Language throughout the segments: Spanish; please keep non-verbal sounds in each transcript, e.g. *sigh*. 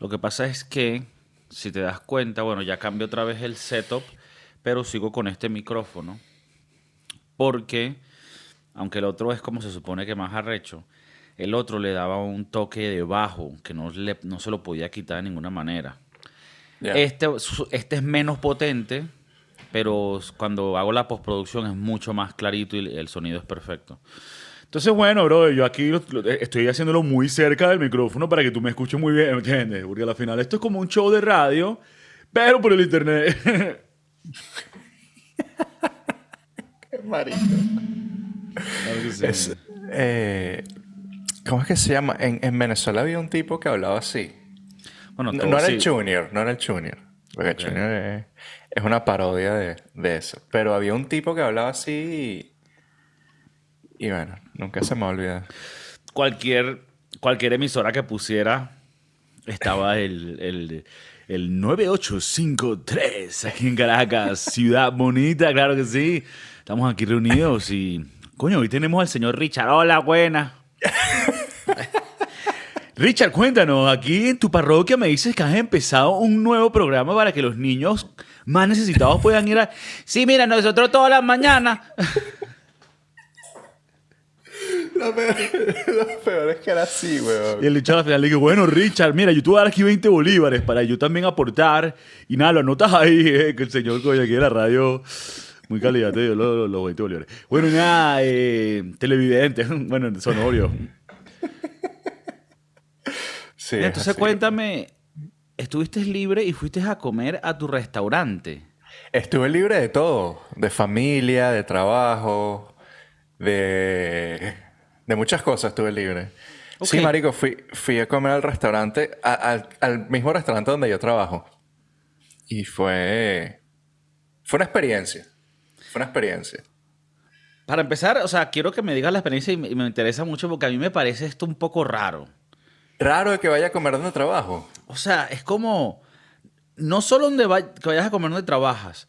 Lo que pasa es que, si te das cuenta, bueno, ya cambio otra vez el setup, pero sigo con este micrófono. Porque, aunque el otro es como se supone que más arrecho, el otro le daba un toque de bajo que no, le- no se lo podía quitar de ninguna manera. Este, este es menos potente, pero cuando hago la postproducción es mucho más clarito y el sonido es perfecto. Entonces, bueno, bro, yo aquí lo- lo- estoy haciéndolo muy cerca del micrófono para que tú me escuches muy bien, ¿me entiendes? Porque al final esto es como un show de radio, pero por el internet. *laughs* Claro sí. Es, eh, ¿Cómo es que se llama? En, en Venezuela había un tipo que hablaba así. bueno, No, era sí. el Junior, no era el Junior. Porque el Junior es, es una parodia de, de eso. Pero había un tipo que hablaba así y, y bueno, nunca se me olvida. cualquier, cualquier emisora que pusiera estaba el, el, el 9853 aquí en Caracas, ciudad bonita, claro que sí. Estamos aquí reunidos y, coño, hoy tenemos al señor Richard. Hola, buena. Richard, cuéntanos, aquí en tu parroquia me dices que has empezado un nuevo programa para que los niños más necesitados puedan ir a... Sí, mira, nosotros todas las mañanas... Lo peor, *laughs* lo peor es que era así, weón. Y el Richard al final le dice, bueno, Richard, mira, yo te voy a dar aquí 20 bolívares para yo también aportar. Y nada, lo anotas ahí, *laughs* eh, que el señor coño aquí de la radio, muy calidad, te dio los, los 20 bolívares. Bueno, nada, eh, televidente, *laughs* bueno, sonorio. Sí, Entonces así. cuéntame, estuviste libre y fuiste a comer a tu restaurante. Estuve libre de todo. De familia, de trabajo, de... De muchas cosas estuve libre. Sí, marico, fui, fui a comer al restaurante, a- al, al mismo restaurante donde yo trabajo. Y fue... Fue una experiencia. Fue una experiencia. Para empezar, o sea, quiero que me digas la experiencia y me, y me interesa mucho porque a mí me parece esto un poco raro. Raro de que vaya a comer donde trabajo. O sea, es como. No solo donde va- que vayas a comer donde trabajas,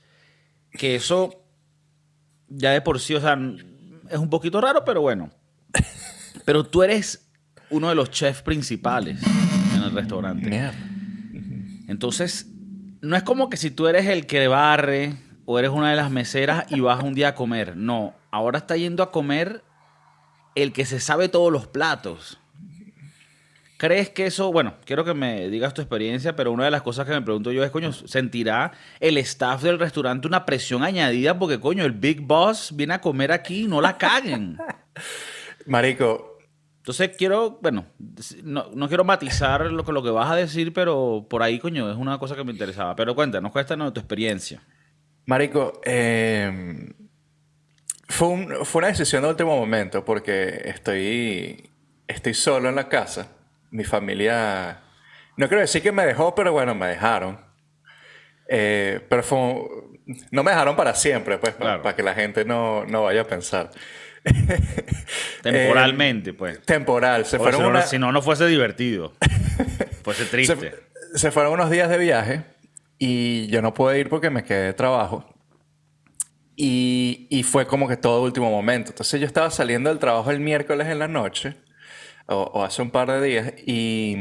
que eso ya de por sí, o sea, es un poquito raro, pero bueno. Pero tú eres uno de los chefs principales en el restaurante. Mierda. Entonces, no es como que si tú eres el que barre o eres una de las meseras y vas un día a comer. No, ahora está yendo a comer el que se sabe todos los platos. ¿Crees que eso, bueno, quiero que me digas tu experiencia, pero una de las cosas que me pregunto yo es, coño, ¿sentirá el staff del restaurante una presión añadida? Porque, coño, el Big Boss viene a comer aquí, no la caguen. *laughs* Marico, Entonces quiero, bueno, no, no quiero matizar lo que, lo que vas a decir, pero por ahí, coño, es una cosa que me interesaba. Pero cuéntanos, cuéntanos de tu experiencia. Marico, eh, fue, un- fue una decisión de último momento porque estoy, estoy solo en la casa. Mi familia, no quiero decir que me dejó, pero bueno, me dejaron. Eh, pero fue, no me dejaron para siempre, pues, para, para que la gente no, no vaya a pensar. *laughs* Temporalmente, pues. Temporal, se fueron si, no, una- si no, no fuese divertido. *laughs* fuese triste. Se, se fueron unos días de viaje y yo no pude ir porque me quedé de trabajo. Y, y fue como que todo último momento. Entonces yo estaba saliendo del trabajo el miércoles en la noche, o, o hace un par de días, y,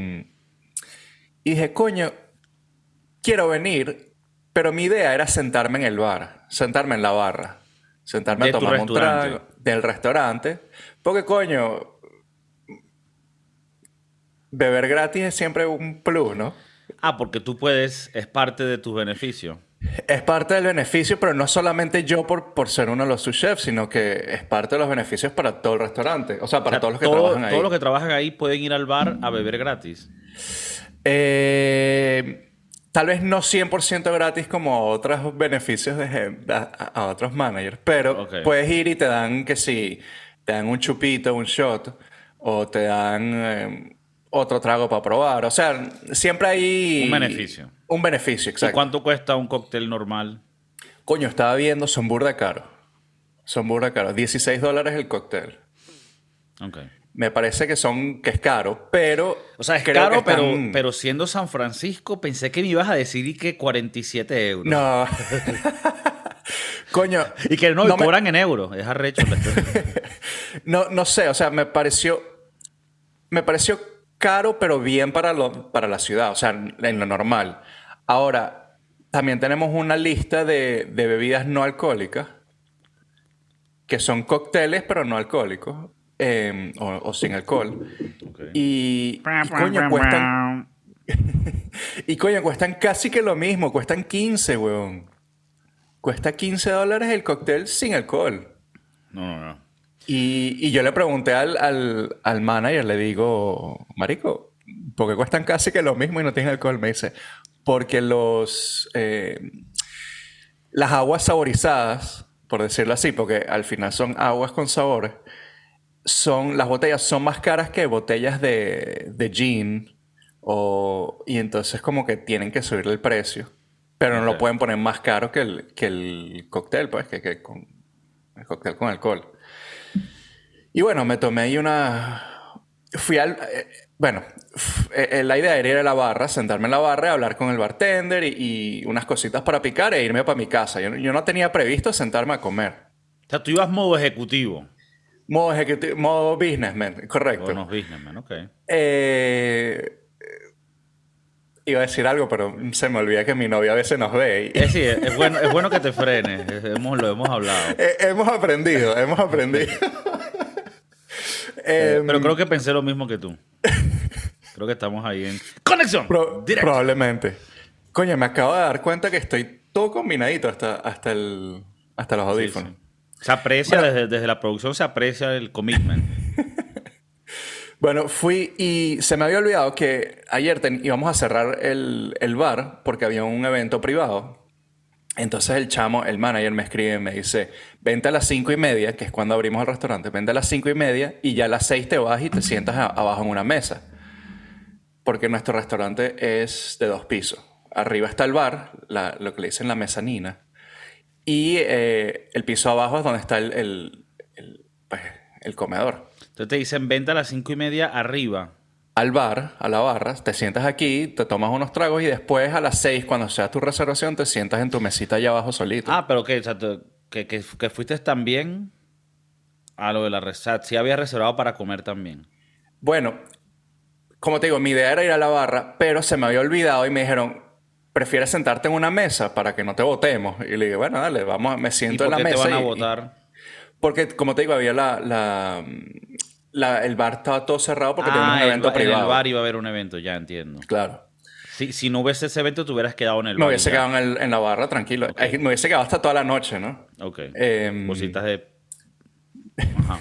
y dije, coño, quiero venir, pero mi idea era sentarme en el bar, sentarme en la barra, sentarme De a tomar un trago del restaurante, porque coño, beber gratis es siempre un plus, ¿no? Ah, porque tú puedes, es parte de tus beneficios. Es parte del beneficio, pero no solamente yo por, por ser uno de los sous chefs, sino que es parte de los beneficios para todo el restaurante. O sea, para O sea, todos los que todo- trabajan ahí. Todos los que trabajan ahí pueden ir al bar a beber gratis. Eh, tal vez no 100% gratis como otros beneficios de, a, a otros managers, pero puedes ir y te dan que si te dan un chupito, un shot, o te dan eh, otro trago para probar. O sea, siempre hay... Un beneficio. Un beneficio, ¿Y exacto. cuánto cuesta un cóctel normal? Coño, estaba viendo, son burda caro. Son burda caro. 16 dólares el cóctel. Ok. Me parece que son que es caro, pero O sea, es caro, pero, pero siendo San Francisco, pensé que me ibas a decir y que 47 euros. no. *laughs* Coño, Y que no, y me- cobran en euros. Es arrecho. *laughs* no, no sé, o sea, me pareció me pareció caro, pero bien para, lo, para la ciudad, o sea, en lo normal. Ahora, también tenemos una lista de, de bebidas no alcohólicas, que son cócteles, pero no alcohólicos, eh, o, o, sin alcohol. Y, y, coño, cuestan... *laughs* y coño, cuestan casi que lo mismo, cuestan 15, weón. Cuesta 15 dólares el cóctel sin alcohol. No, no, no. Y, y yo le pregunté al, al, al, manager, le digo, Marico, ¿por qué cuestan casi que lo mismo y no tienen alcohol? Me dice, porque los, eh, las aguas saborizadas, por decirlo así, porque al final son aguas con sabores, son, las botellas son más caras que botellas de, de gin, o, y entonces como que tienen que subirle el precio. Pero no okay. lo pueden poner más caro que el, que el cóctel, pues, que, que con el cóctel con alcohol. Y bueno, me tomé ahí una... Fui al... Eh, bueno, eh, la idea era ir a la barra, sentarme en la barra, hablar con el bartender y, y unas cositas para picar e irme para mi casa. Yo, yo, no tenía previsto sentarme a comer. O sea, tú ibas modo ejecutivo. Modo ejecutivo, modo businessman, correcto. Modo businessman, ok. Eh, iba a decir algo, pero se me olvida que mi novia a veces nos ve. Y... Es, sí, es, bueno, es bueno que te *laughs* frenes. Hemos, lo hemos hablado. Eh, hemos aprendido, hemos aprendido. *laughs* eh, pero creo que pensé lo mismo que tú. *laughs* Creo que estamos ahí en conexión. Pro probablemente. Coño, me acabo de dar cuenta que estoy todo combinadito hasta, hasta, el, hasta los audífonos. Sí, sí. Se aprecia, bueno, desde, desde, la producción se aprecia el commitment. *laughs* bueno, fui y se me había olvidado que ayer ten, íbamos a cerrar el, el bar porque había un evento privado. Entonces el chamo, el manager me escribe y me dice, vente a las cinco y media, que es cuando abrimos el restaurante, vente a las cinco y media y ya a las seis te vas y te sientas a, abajo en una mesa. Porque nuestro restaurante es de dos pisos. Arriba está el bar, la, lo que le dicen la mezanina, y eh, el piso abajo es donde está el, el, el, pues, el comedor. Entonces te dicen, vente a las cinco y media arriba al bar, a la barra, te sientas aquí, te tomas unos tragos y después a las 6, cuando sea tu reservación, te sientas en tu mesita allá abajo solito. Ah, pero que, o sea, que, que, que, fuiste también a lo de la reserva. Sí había reservado para comer también. Bueno, como te digo, mi idea era ir a la barra, pero se me había olvidado y me dijeron, ¿prefieres sentarte en una mesa para que no te votemos? Y le dije, bueno, dale, vamos, me siento en la mesa. ¿Por qué te van y, a votar? Porque, como te digo, había la, la la, el bar estaba todo cerrado porque ah, tenía un evento el, privado. En el bar iba a haber un evento, ya entiendo. Claro. Si, si no hubiese ese evento, te hubieras quedado en el me bar. Me hubiese quedado en, el, en, la barra, tranquilo. Okay. Me hubiese quedado hasta toda la noche, ¿no? Ok. Eh, Cositas de... Ajá.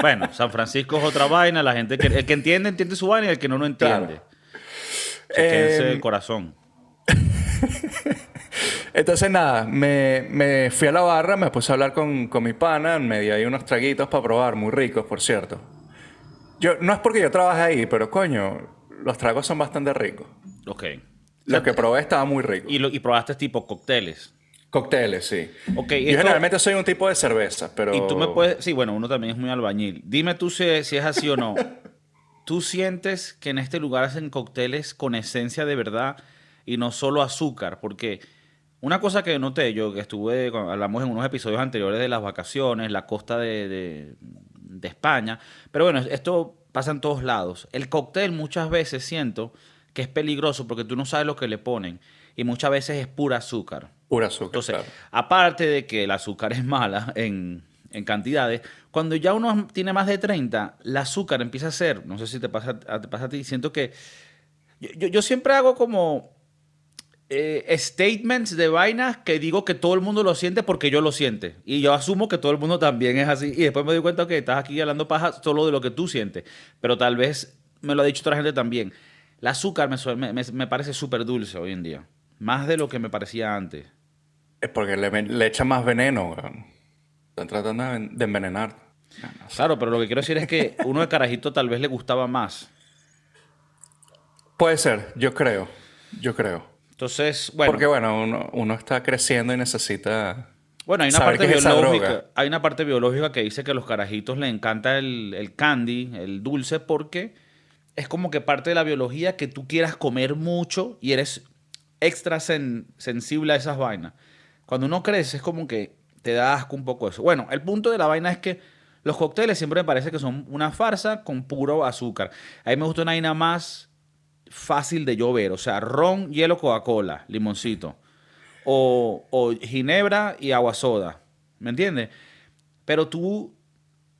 bueno, San Francisco es otra vaina. La gente que, el que entiende, entiende su vaina y el que no, no entiende. Claro. Eh, el corazón. *laughs* Entonces, nada, me, me, fui a la barra, me puse a hablar con, con mi pana, me di ahí unos traguitos para probar, muy ricos, por cierto. Yo, no es porque yo trabaje ahí, pero coño, los tragos son bastante ricos. Ok. Lo o sea, que probé estaba muy rico. ¿Y, lo, y probaste tipo cócteles? Cócteles, sí. Okay, yo esto... generalmente soy un tipo de cerveza, pero... Y tú me puedes... Sí, bueno, uno también es muy albañil. Dime tú si, si es así o no. *laughs* ¿Tú sientes que en este lugar hacen cócteles con esencia de verdad y no solo azúcar? Porque una cosa que noté yo, que estuve, hablamos en unos episodios anteriores de las vacaciones, la costa de, de, de España, pero bueno, esto pasa en todos lados. El cóctel muchas veces siento que es peligroso porque tú no sabes lo que le ponen y muchas veces es pura azúcar. Pura azúcar. Entonces, claro. aparte de que el azúcar es mala *laughs* en, en, cantidades, cuando ya uno tiene más de 30, el azúcar empieza a ser, no sé si te pasa, te pasa a ti, siento que yo, yo, yo siempre hago como eh, statements de vainas que digo que todo el mundo lo siente porque yo lo siente. Y yo asumo que todo el mundo también es así. Y después me doy cuenta que estás aquí hablando paja solo de lo que tú sientes. Pero tal vez me lo ha dicho otra gente también. El azúcar me, me, me parece súper dulce hoy en día. Más de lo que me parecía antes. Es porque le, le echan más veneno. Están tratando de envenenar. Claro, pero lo que quiero decir es que uno de carajito tal vez le gustaba más. Puede ser, yo creo. Yo creo. Entonces, bueno. Porque, bueno, uno, uno está creciendo y necesita. Bueno, hay una parte biológica. Hay una parte biológica que dice que a los carajitos les encanta el, el candy, el dulce, porque es como que parte de la biología que tú quieras comer mucho y eres extra sen, sensible a esas vainas. Cuando uno crece es como que te da asco un poco eso. Bueno, el punto de la vaina es que Los cócteles siempre me parece que son una farsa con puro azúcar. A mí me gusta una vaina más fácil de llover. O sea, ron, hielo, Coca-Cola, limoncito. O, ginebra y agua soda. ¿Me entiendes? Pero tú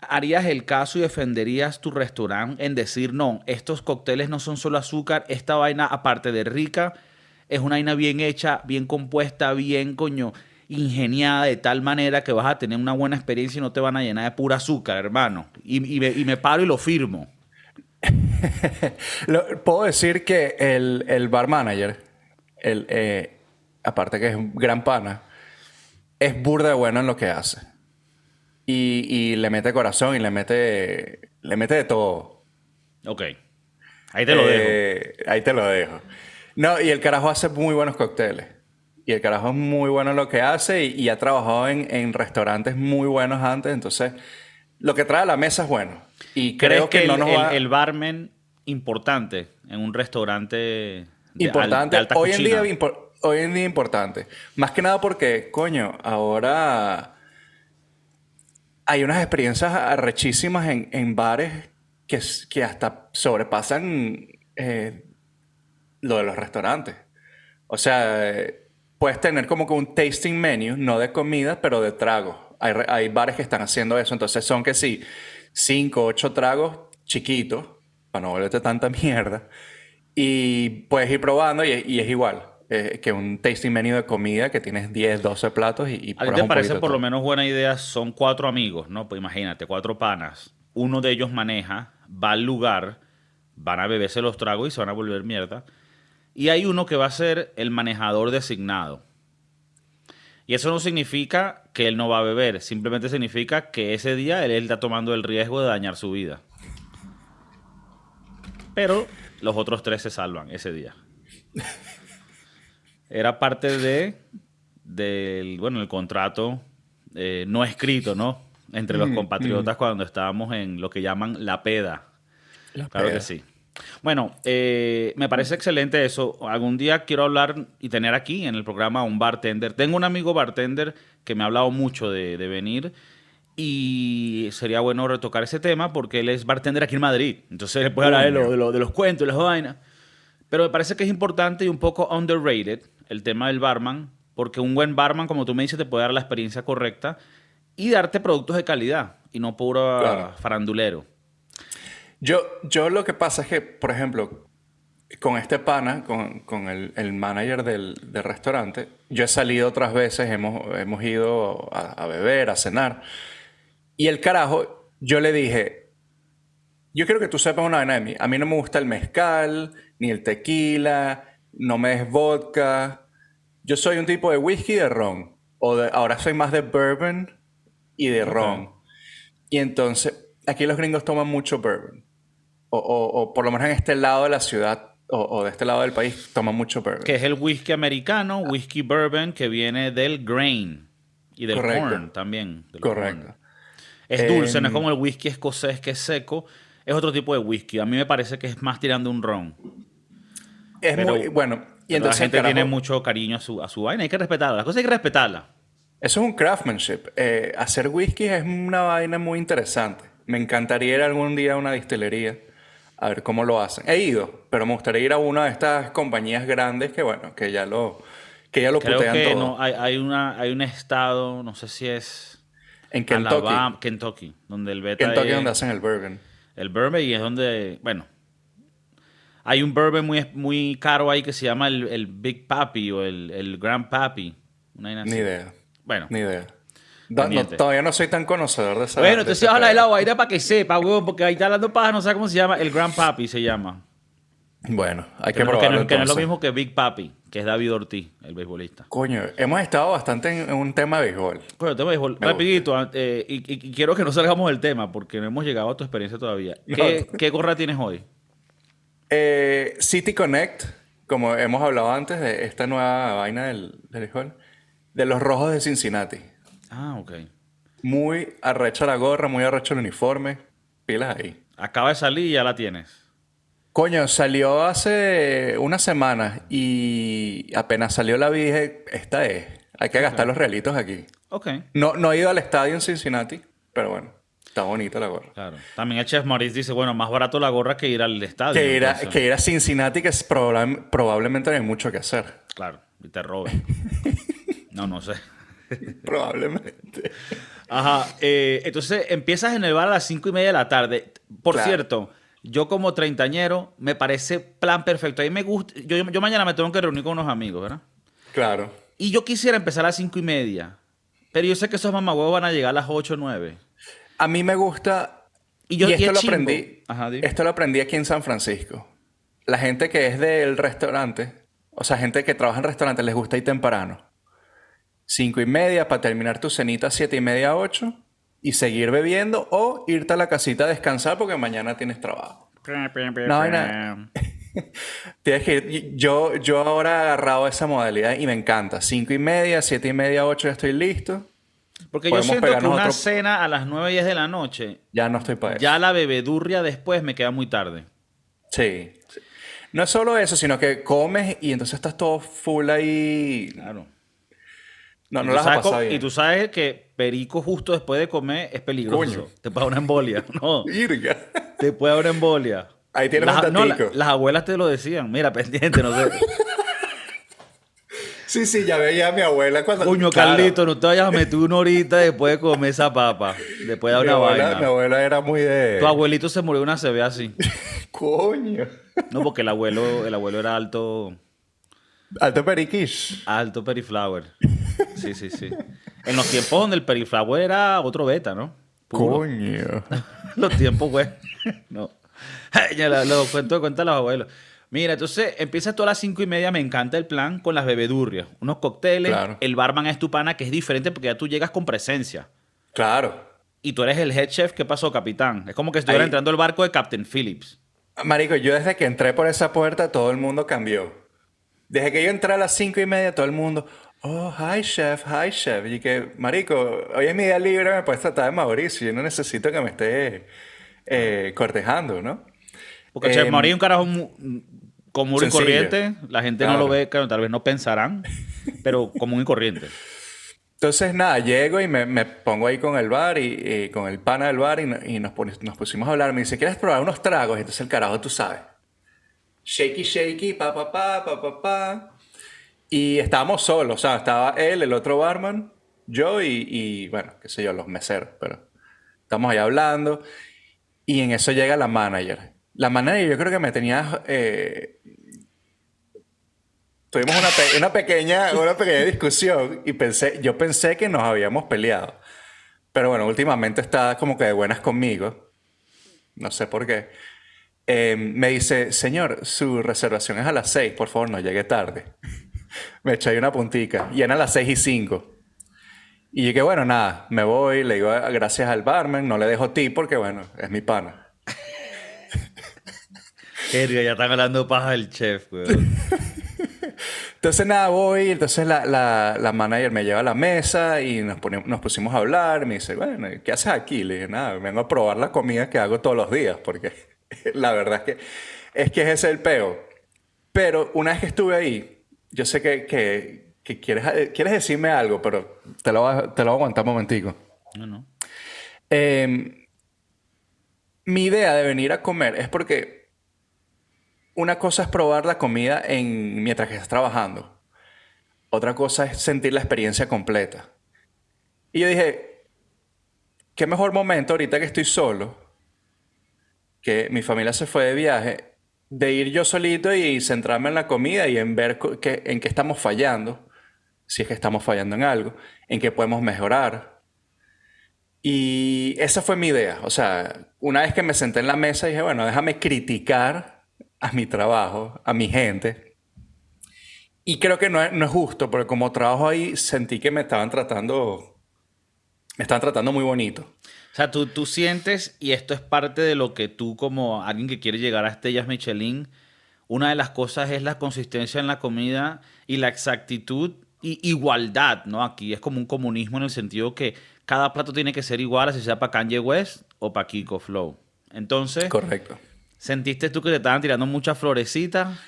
harías el caso y defenderías tu restaurante en decir, no, estos cócteles no son solo azúcar, esta vaina, aparte de rica, es una vaina bien hecha, bien compuesta, bien, coño, ingeniada de tal manera que vas a tener una buena experiencia y no te van a llenar de pura azúcar, hermano. Y, me, paro y lo firmo. *laughs* puedo decir que el, bar manager, el, eh, aparte que es un gran pana, es burda bueno en lo que hace. Y, le mete corazón y le mete, le mete de todo. Ok. Ahí te lo dejo. Eh, ahí te lo dejo. No, y el carajo hace muy buenos cócteles. Y el carajo es muy bueno en lo que hace y, ha trabajado en, restaurantes muy buenos antes. Entonces, lo que trae a la mesa es bueno. Y creo que, el, el, barman importante en un restaurante de, importante. hoy, en día, hoy en día importante. Más que nada porque, coño, ahora hay unas experiencias arrechísimas en, bares que, que, hasta sobrepasan eh, lo de los restaurantes. O sea, puedes tener como que un tasting menu, no de comida, pero de tragos. Hay, bares que están haciendo eso. Entonces son que sí, cinco, ocho tragos chiquitos, para no volverte tanta *laughs* mierda. Y puedes ir probando y, es igual. Eh, que un tasting menu de comida que tienes 10, 12 platos y, y ¿A ti te parece por lo menos buena idea? Son cuatro amigos, ¿no? Pues imagínate, cuatro panas. Uno de ellos maneja, va al lugar, van a beberse los tragos y se van a volver mierda y hay uno que va a ser el manejador designado. Y eso no significa que él no va a beber, simplemente significa que ese día él, está tomando el riesgo de dañar su vida. Pero los otros tres se salvan ese día. Era parte de del bueno el contrato eh, no escrito, ¿no? Entre los compatriotas cuando estábamos en lo que llaman la peda. claro que sí. Bueno, eh, me parece excelente eso. Algún día quiero hablar y tener aquí en el programa un bartender. Tengo un amigo bartender que me ha hablado mucho de, venir y sería bueno retocar ese tema porque él es bartender aquí en Madrid. Entonces le puede hablar de, lo, de, los cuentos, de las vainas. Pero me parece que es importante y un poco underrated el tema del barman, porque un buen barman, como tú me dices, te puede dar la experiencia correcta y darte productos de calidad y no puro farandulero. Yo, yo lo que pasa es que, por ejemplo, con este pana, con, el, manager del, restaurante, yo he salido otras veces, hemos, hemos ido a, beber, a cenar. Y el carajo, yo le dije, yo quiero que tú sepas una vaina de mí. A mí no me gusta el mezcal, ni el tequila, no me des vodka. Yo soy un tipo de whisky y de ron. O de, ahora soy más de bourbon y de ron. Y entonces, aquí los gringos toman mucho bourbon o, por lo menos en este lado de la ciudad o, de este lado del país, toma mucho bourbon. Que es el whisky americano, whisky bourbon, que viene del grain y del corn también. Correcto. Es dulce, no es em, como el whisky escocés que es seco. Es otro tipo de whisky. A mí me parece que es más tirando un ron. Es muy bueno. Y entonces, la gente tiene mucho cariño a su, a su vaina. Hay que respetarla. Las cosas hay que respetarla. Eso es un craftsmanship. Eh, hacer whisky es una vaina muy interesante. Me encantaría ir algún día a una distillería a ver cómo lo hacen. He ido, pero me gustaría ir a una de estas compañías grandes que, bueno, que ya lo, que ya lo Creo que No, hay, hay, una, hay un estado, no sé si es... En Kentucky. Kentucky, donde el beta Kentucky es donde hacen el bourbon. El bourbon y es donde, bueno, hay un bourbon muy, muy caro ahí que se llama el, el Big Papi o el, el Grand Papi. Ni idea. Bueno. Ni idea todavía no soy tan conocedor de esa. Bueno, entonces habla del agua, irá para que sepa, huevón, porque ahí está hablando paja, no sé cómo se llama. El Grand Papi se llama. Bueno, hay que probarlo. Que no, es lo mismo que Big Papi, que es David Ortiz, el beisbolista. Coño, hemos estado bastante en, un tema de béisbol. Coño, tema de béisbol. Rapidito, eh, y, quiero que no salgamos del tema, porque no hemos llegado a tu experiencia todavía. ¿Qué, gorra tienes hoy? Eh, City Connect, como hemos hablado antes de esta nueva vaina del, del béisbol, de los rojos de Cincinnati. Ah, ok. Muy arrecha la gorra, muy arrecha el uniforme. Pilas ahí. Acaba de salir y ya la tienes. Coño, salió hace una semana y apenas salió la dije, esta es. Hay que gastar los realitos aquí. Ok. No, no he ido al estadio en Cincinnati, pero bueno. Está bonita la gorra. Claro. También el chef Maurice dice, bueno, más barato la gorra que ir al estadio. Que ir a, que ir a Cincinnati, que es probable- probablemente no hay mucho que hacer. Claro, y te roben. *laughs* no, no sé. *laughs* Probablemente. Ajá, eh, entonces empiezas en el bar a las cinco y media de la tarde. Por Claro. cierto, yo como treintañero me parece plan perfecto. A mí me gusta, yo, yo mañana me tengo que reunir con unos amigos, ¿verdad? Claro. Y yo quisiera empezar a las cinco y media, pero yo sé que esos mamagüevos van a llegar a las ocho o nueve. A mí me gusta. Y yo- y esto es lo aprendí. Ajá, esto lo aprendí aquí en San Francisco. La gente que es del restaurante, o sea, gente que trabaja en restaurantes, les gusta ir temprano. Cinco y media para terminar tu cenita a siete y media, ocho. Y seguir bebiendo o irte a la casita a descansar porque mañana tienes trabajo. No, hay nada. *laughs* Tienes que ir. Yo, yo ahora he agarrado esa modalidad y me encanta. Cinco y media, siete y media, ocho, ya estoy listo. Porque yo siento que una otro- cena a las nueve y diez de la noche, Ya no estoy para eso. ya la bebedurria después me queda muy tarde. Sí. sí. No es solo eso, sino que comes y entonces estás todo full ahí. Claro. No, no las sabes has pasado co- bien. y tú sabes que perico justo después de comer es peligroso. Coño. Te puede dar una embolia. *laughs* No, Irga. te puede dar una embolia. Ahí tienes las, un no, la- las abuelas te lo decían. Mira, *laughs* pendiente, no sé. Sí, sí, ya veía a mi abuela cuando... Coño, Claro. Carlito, no te vayas a meter una horita después de comer esa papa. Después de Mi dar una abuela, mi vaina. abuela era muy de... Tu abuelito se murió una CB así. *laughs* Coño. No, porque el abuelo, el abuelo era alto, Alto periquish. alto periflower. Sí, sí, sí. En los tiempos donde el periflower era otro beta, ¿no? Puro. Coño. *laughs* Los tiempos, güey. No. *laughs* Ya lo, lo cuento de cuenta a los abuelos. Mira, entonces empiezas tú a las cinco y media, me encanta el plan con las bebedurrias. Unos cócteles, Claro. el barman es tu pana, que es diferente porque ya tú llegas con presencia. Claro. Y tú eres el head chef, ¿qué pasó, capitán? Es como que estuviera Ahí- entrando al barco de Captain Phillips. Marico, yo desde que entré por esa puerta, todo el mundo cambió. Desde que yo entré a las cinco y media, todo el mundo... Oh, hi, chef. Hi, chef. Y que, marico, hoy es mi día libre, me puedes tratar de Mauricio. Yo no necesito que me esté eh, cortejando, ¿no? Porque Em, Chef Mauricio es un carajo común y corriente. La gente no Claro. lo ve, claro, tal vez no pensarán, pero común y corriente. Entonces, nada, llego y me, me pongo ahí con el bar y, y con el pana del bar y, no- y nos, nos pusimos a hablar. Me dice, ¿quieres probar unos tragos? Y entonces el carajo, tú sabes. Shaky, shaky, pa, pa, pa, pa, pa, pa. Y estábamos solos, o sea, estaba él, el otro barman, yo y, y, bueno, qué sé yo, los meseros, pero estamos ahí hablando. Y en eso llega la manager. La manager yo creo que me tenía... eh, Tuvimos una, pe- una pequeña, una pequeña discusión y pensé, yo pensé que nos habíamos peleado. Pero bueno, últimamente está como que de buenas conmigo. No sé por qué. Eh, me dice, señor, su reservación es a las 6, por favor, no llegue tarde. *laughs* me eché ahí una puntica. Y eran las 6 y 5. Y que bueno, nada, me voy, le digo "Ah, gracias al barman, no le dejo ti porque bueno, es mi pana. *laughs* Verga, ya están hablando paja del chef, weón. *laughs* Entonces nada, voy, entonces la, la, la manager me lleva a la mesa y nos, pone- nos pusimos a hablar. Me dice, bueno, ¿qué haces aquí? Le dije, nada, vengo a probar la comida que hago todos los días, porque la verdad es que es que ese es el peo. Pero una vez que estuve ahí, yo sé que, que, que quieres, quieres decirme algo, pero te lo, te lo voy a aguantar un momentico. No, no. Eh, mi idea de venir a comer es porque una cosa es probar la comida en, mientras que estás trabajando. Otra cosa es sentir la experiencia completa. Y yo dije, qué mejor momento ahorita que estoy solo, que mi familia se fue de viaje, de ir yo solito y centrarme en la comida y en ver que- en qué estamos fallando, si es que estamos fallando en algo, en qué podemos mejorar. Y esa fue mi idea. O sea, una vez que me senté en la mesa, dije, bueno, déjame criticar a mi trabajo, a mi gente. Y creo que no es, no es justo, porque como trabajo ahí, sentí que me estaban tratando, me estaban tratando muy bonito. O sea, tú, tú sientes, y esto es parte de lo que tú como alguien que quiere llegar a estrellas Michelin, una de las cosas es la consistencia en la comida y la exactitud y igualdad, ¿no? Aquí es como un comunismo en el sentido que cada plato tiene que ser igual, así sea para Kanye West o para Kiko Flow. Entonces, Correcto. ¿sentiste tú que te estaban tirando muchas florecitas?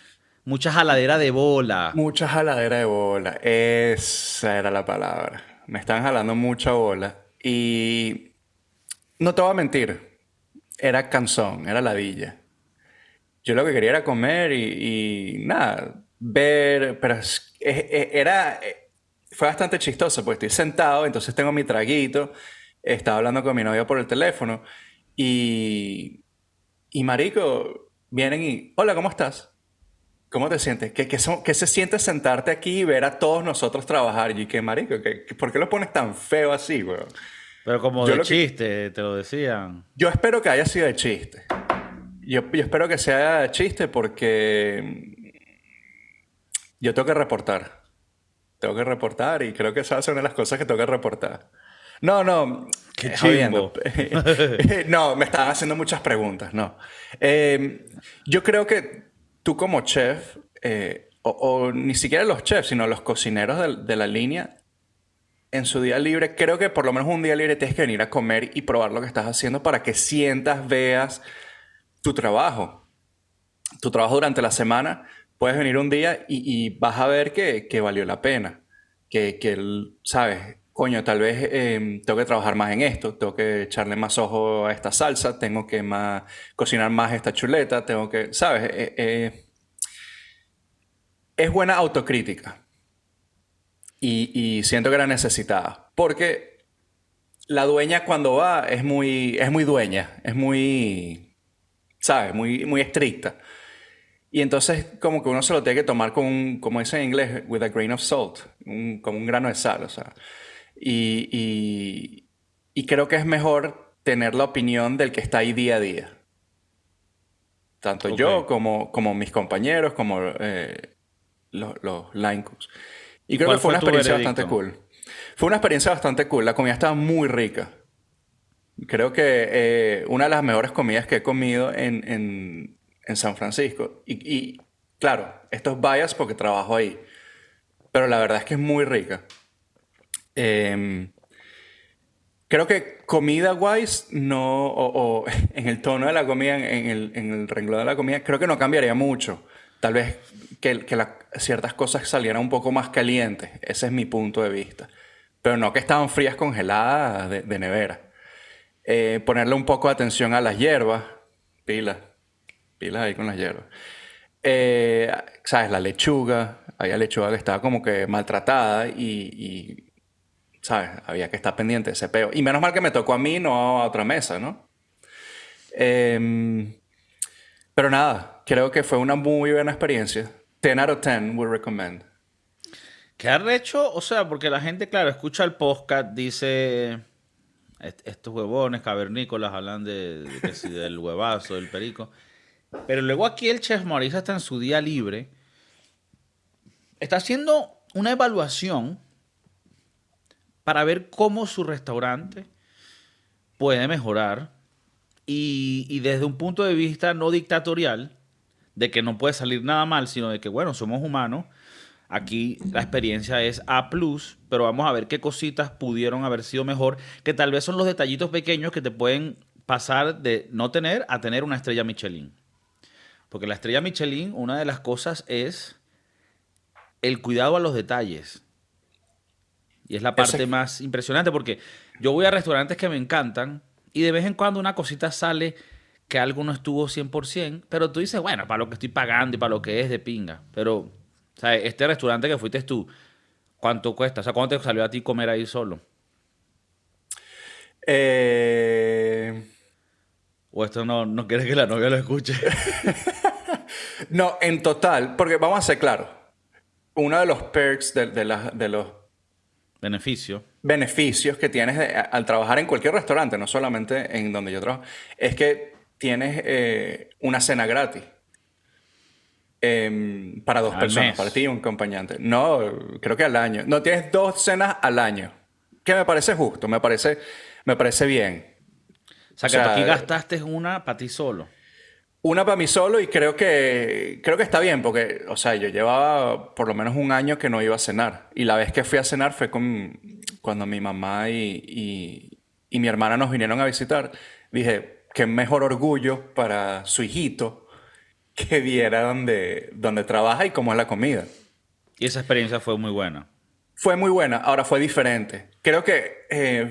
Mucha jaladera de bola. Mucha jaladera de bola. Esa era la palabra. Me están jalando mucha bola. Y no te voy a mentir, era cansón, era ladilla. Yo lo que quería era comer y, nada, ver, pero era, fue bastante chistoso, porque estoy sentado, entonces tengo mi traguito, estaba hablando con mi novia por el teléfono y, y marico, vienen y, hola, ¿cómo estás? ¿Cómo te sientes? ¿Qué, qué, se siente sentarte aquí y ver a todos nosotros trabajar? Y que, marico, ¿por qué lo pones tan feo así, güey? Pero como de chiste, te lo decían. Yo espero que haya sido de chiste. Yo, yo espero que sea de chiste porque yo tengo que reportar. Tengo que reportar y creo que esa es una de las cosas que tengo que reportar. No, no. Qué chido. *laughs* no, me estaban haciendo muchas preguntas, no. Eh, yo creo que tú como chef, eh, o, ni siquiera los chefs, sino los cocineros de, la línea, en su día libre, creo que por lo menos un día libre tienes que venir a comer y probar lo que estás haciendo para que sientas, veas tu trabajo. Tu trabajo durante la semana, puedes venir un día y, vas a ver que, valió la pena. Que, que, sabes, coño, tal vez em, tengo que trabajar más en esto, tengo que echarle más ojo a esta salsa, tengo que más, cocinar más esta chuleta, tengo que, ¿sabes? Eh, eh, es buena autocrítica. Y, siento que era necesitada. Porque la dueña cuando va es muy, es muy dueña, es muy, ¿sabes? Muy, muy estricta. Y entonces como que uno se lo tiene que tomar con, como dice en inglés, with a grain of salt, como un grano de sal, o sea. Y, creo que es mejor tener la opinión del que está ahí día a día. Tanto yo como, como mis compañeros, como eh, los, los line cooks. Y creo que fue, una experiencia bastante cool. Fue una experiencia bastante cool. La comida estaba muy rica. Creo que eh, una de las mejores comidas que he comido en, San Francisco. Y, y, claro, esto es bias porque trabajo ahí. Pero la verdad es que es muy rica. Em, creo que comida wise, no, o, *laughs* en el tono de la comida, en el, en el, renglón de la comida, creo que no cambiaría mucho. Tal vez que, que ciertas cosas salieran un poco más calientes. Ese es mi punto de vista. Pero no que estaban frías congeladas de, nevera. Eh, ponerle un poco de atención a las hierbas. Pilas. Pilas ahí con las hierbas. Eh, ¿Sabes? La lechuga. Había lechuga que estaba como que maltratada y ¿sabes? Había que estar pendiente de ese peo. Y menos mal que me tocó a mí, no a otra mesa, ¿no? Em, pero nada, creo que fue una muy buena experiencia. 10 out of 10 would recommend. ¿Qué hecho? O sea, porque la gente, claro, escucha el podcast, dice estos huevones cavernícolas hablan de, del huevazo, del perico. Pero luego aquí el chef Maurice está en su día libre. Está haciendo una evaluación para ver cómo su restaurante puede mejorar y, desde un punto de vista no dictatorial, de que no puede salir nada mal, sino de que, bueno, somos humanos, aquí la experiencia es A, pero vamos a ver qué cositas pudieron haber sido mejor, que tal vez son los detallitos pequeños que te pueden pasar de no tener a tener una estrella Michelin. Porque la estrella Michelin, una de las cosas es el cuidado a los detalles. Y es la parte más impresionante porque yo voy a restaurantes que me encantan y de vez en cuando una cosita sale que algo no estuvo 100%, pero tú dices, bueno, para lo que estoy pagando y para lo que es de pinga. Pero, ¿sabes? Este restaurante que fuiste tú, ¿cuánto cuesta? O sea, ¿cuánto te salió a ti comer ahí solo? Eh... ¿O esto no, no quieres que la novia lo escuche? *laughs* no, en total, porque vamos a ser claros. Uno de los perks de, de los Beneficio. Beneficios que tienes al trabajar en cualquier restaurante, no solamente en donde yo trabajo, es que tienes eh, una cena gratis. Em, para dos personas, para ti y un acompañante. No, creo que al año. No, tienes dos cenas al año. Que me parece justo, me parece, me parece bien. O sea, que aquí gastaste una para ti solo. Una para mí solo y creo que, creo que está bien porque, o sea, yo llevaba por lo menos un año que no iba a cenar. Y la vez que fui a cenar fue con, cuando mi mamá y, y, mi hermana nos vinieron a visitar. Dije, qué mejor orgullo para su hijito que viera donde, donde trabaja y cómo es la comida. Y esa experiencia fue muy buena. Fue muy buena, ahora fue diferente. Creo que eh,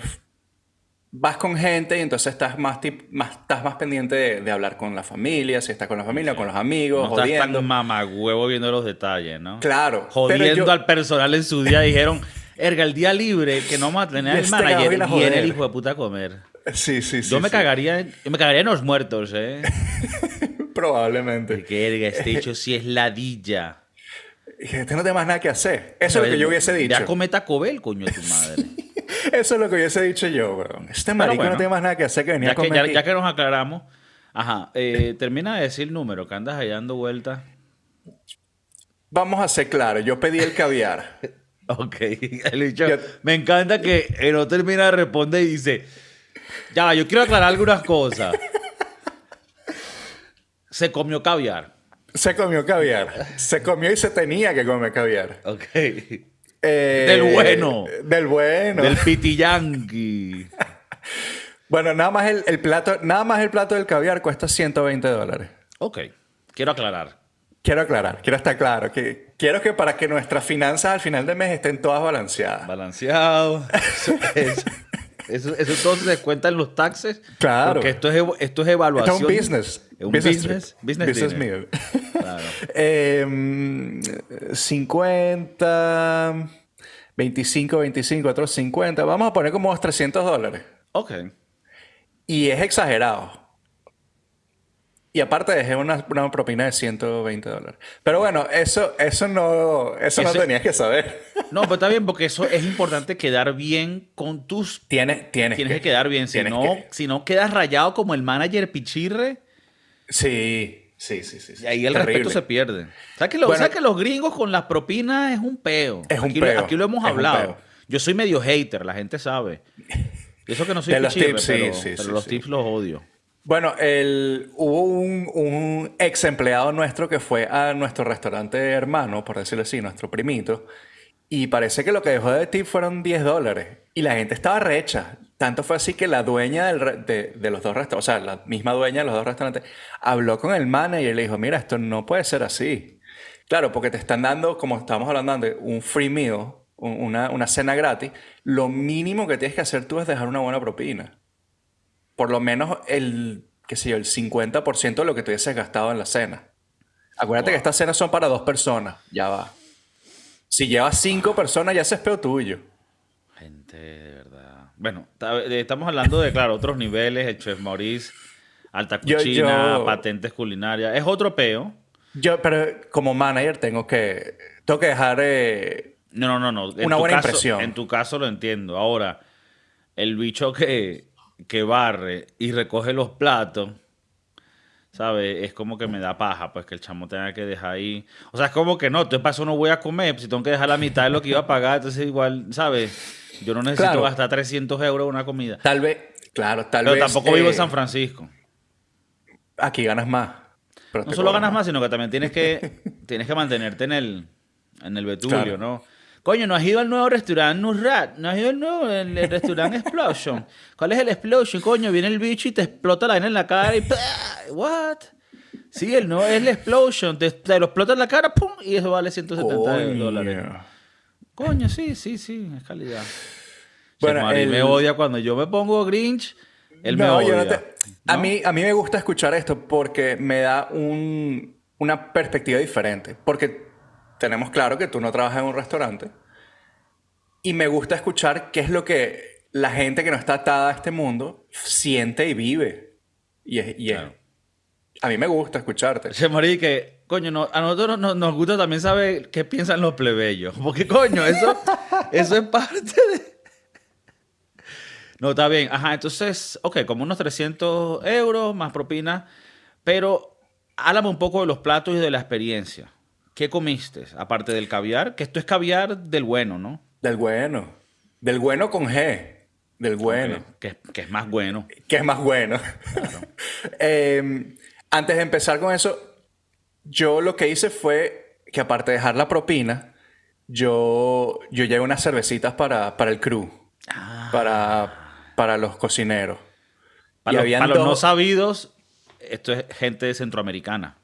vas con gente y entonces estás más, más, estás más pendiente de, hablar con la familia, si estás con la familia, con los amigos, no jodiendo. Estás tan mamagüevo viendo los detalles, ¿no? Claro. Jodiendo al personal en su día. dijeron, erga, el día libre que no vamos a tener el este manager viene el hijo de puta a comer. Sí, sí, sí. Yo me cagaría, yo me cagaría en los muertos, ¿eh? *laughs* Probablemente. Que erga, este *laughs* hecho sí es ladilla. Este no tiene más nada que hacer. Eso es lo que yo hubiese dicho. Ya come Taco Bell, coño, tu madre. *laughs* Eso es lo que hubiese dicho yo, bro. Este marico no tiene más nada que hacer que venir a comer. Que, ya, que nos aclaramos. Ajá. Eh, termina de decir el número, que andas ahí dando vueltas. Vamos a ser claros. Yo pedí el caviar. ok. me encanta que no termina de responder y dice: Ya, yo quiero aclarar algunas cosas. Se comió caviar. Se comió caviar. Se comió y se tenía que comer caviar. Ok. Eh, del bueno. Del bueno. Del pitillanqui. bueno, nada más el, plato, nada más el plato del caviar cuesta 120 dólares. Ok. Quiero aclarar. Quiero aclarar, quiero estar claro. Que, quiero que para que nuestras finanzas al final del mes estén todas balanceadas. Balanceado. Eso, *laughs* eso, todo se descuenta en los taxes. Claro. Porque esto es, esto es evaluación. Esto es un business. Un business. Business, business, meal. Claro. 50, 25, 25, otros 50. Vamos a poner como 300 dólares. Ok. Y es exagerado. Y aparte dejé una, una, propina de 120 dólares. Pero bueno, eso, eso no, eso, no tenías que saber. No, pero está bien porque eso es importante quedar bien con tus... Tienes, tienes, tienes que, quedar bien. Si no, si no quedas rayado como el manager pichirre. Sí, sí, sí, sí. Y ahí el respeto se pierde. ¿Sabes que, lo, que los gringos con las propinas es un peo? Es un aquí, peo. Aquí lo hemos hablado. Yo soy medio hater, la gente sabe. eso que no soy pichirre, pero, los tips los odio. Bueno, hubo un, ex empleado nuestro que fue a nuestro restaurante hermano, por decirlo así, nuestro primito, y parece que lo que dejó de tip fueron 10 dólares. Y la gente estaba recha. Tanto fue así que la dueña de, los dos restaurantes, o sea, la misma dueña de los dos restaurantes, habló con el manager y le dijo, mira, esto no puede ser así. Claro, porque te están dando, como estábamos hablando un free meal, una, una cena gratis. Lo mínimo que tienes que hacer tú es dejar una buena propina por lo menos el, qué sé yo, el 50% de lo que tú hubieses gastado en la cena. Acuérdate que estas cenas son para dos personas, ya va. Si llevas cinco personas, ya se es peor tuyo. Gente, de verdad. Bueno, estamos hablando de, claro, otros niveles, el chef Maurice, alta cocina, patentes culinarias. Es otro peo. Yo, pero como manager tengo que, tengo que dejar... Eh, no, no, no, no. una buena impresión. En tu caso lo entiendo. Ahora, el bicho que que barre y recoge los platos, ¿sabes? Es como que me da paja, pues que el chamo tenga que dejar ahí. O sea, es como que no, entonces para eso no voy a comer, si tengo que dejar la mitad de lo que iba a pagar, entonces igual, ¿sabes? Yo no necesito gastar 300 euros en una comida. Tal vez, claro, tal vez. Pero tampoco vivo en eh, San Francisco. Aquí ganas más. no solo ganas más, sino que también tienes que, tienes que mantenerte en el, en el betulio, ¿no? Coño, ¿no has ido al nuevo restaurante Nurrat? ¿No has ido al nuevo el, restaurante Explosion? ¿Cuál es el Explosion? Coño, viene el bicho y te explota la vaina en la cara y... ¿What? Sí, el nuevo es el Explosion. Te, lo explota en la cara, ¡pum! Y eso vale 170 dólares. Coño, sí, sí, sí, es calidad. Bueno, él me odia cuando yo me pongo Grinch. Él me odia. A, mí, a mí me gusta escuchar esto porque me da un, una perspectiva diferente. Porque tenemos claro que tú no trabajas en un restaurante. Y me gusta escuchar qué es lo que la gente que no está atada a este mundo siente y vive. Y, y a mí me gusta escucharte. Se morí que, coño, a nosotros nos, gusta también saber qué piensan los plebeyos. Porque, coño, eso, *laughs* eso es parte de... No, está bien. Ajá, entonces, ok, como unos 300 euros más propina. Pero háblame un poco de los platos y de la experiencia. ¿Qué comiste? Aparte del caviar, que esto es caviar del bueno, ¿no? Del bueno. Del bueno con G. Del bueno. Que, es más bueno. Que es más bueno. *laughs* Em, antes de empezar con eso, yo lo que hice fue que aparte de dejar la propina, yo, yo llevé unas cervecitas para, para el crew. Ah. Para, para los cocineros. Para, los, no sabidos, esto es gente centroamericana.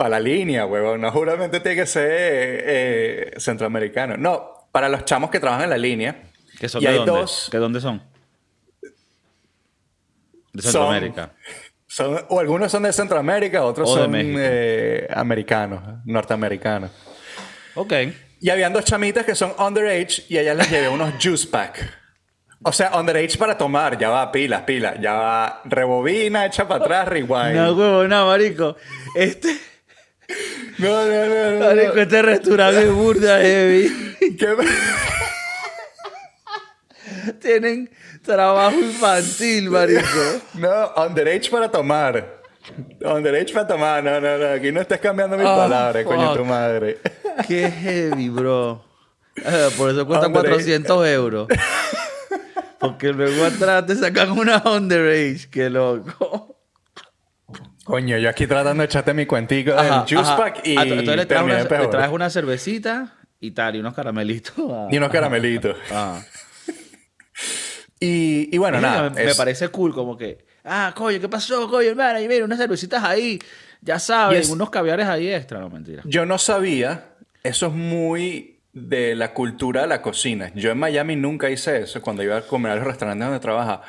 Para la línea, huevón. No, seguramente tiene que ser eh, centroamericano. No, para los chamos que trabajan en la línea. ¿Que son Y de hay dónde? dos- ¿Que dónde son? De Centroamérica. Son, o algunos son de Centroamérica, otros O son eh, americanos, norteamericanos. Ok. Y habían dos chamitas que son underage y a ellas les llevé unos *laughs* juice pack. O sea, underage para tomar, ya va, pilas, pilas, ya va, rebobina, echa para atrás, rewind. No, huevo, no, marico. Este, no, no, no, no, marico, no. este restaurante es burda heavy. ¿Qué- Tienen trabajo infantil, marico. No, underage para tomar. Underage para tomar, no, no, no, aquí no estés cambiando mis Ah, palabras, coño, tu madre. Qué heavy, bro. Eh, Por eso cuesta Underage. 400 euros. Porque luego atrás te sacan una underage. Qué loco. Coño, yo aquí tratando de echarte mi cuentico del Ajá, juice ajá. pack y Ah, Entonces le traes, una, le peor. traes una cervecita y tal, y unos caramelitos. Ah. Y unos caramelitos. *laughs* Ah. *laughs* Y, y bueno, Mira, nada. me, me es- parece cool, como que, ah, coño, ¿qué pasó, coño, hermano? Y mira, unas cervecitas ahí, ya saben, Y es- unos caviares ahí extra, no mentira. Yo no sabía, eso es muy de la cultura de la cocina. Yo en Miami nunca hice eso cuando iba a comer a los restaurantes donde trabajaba.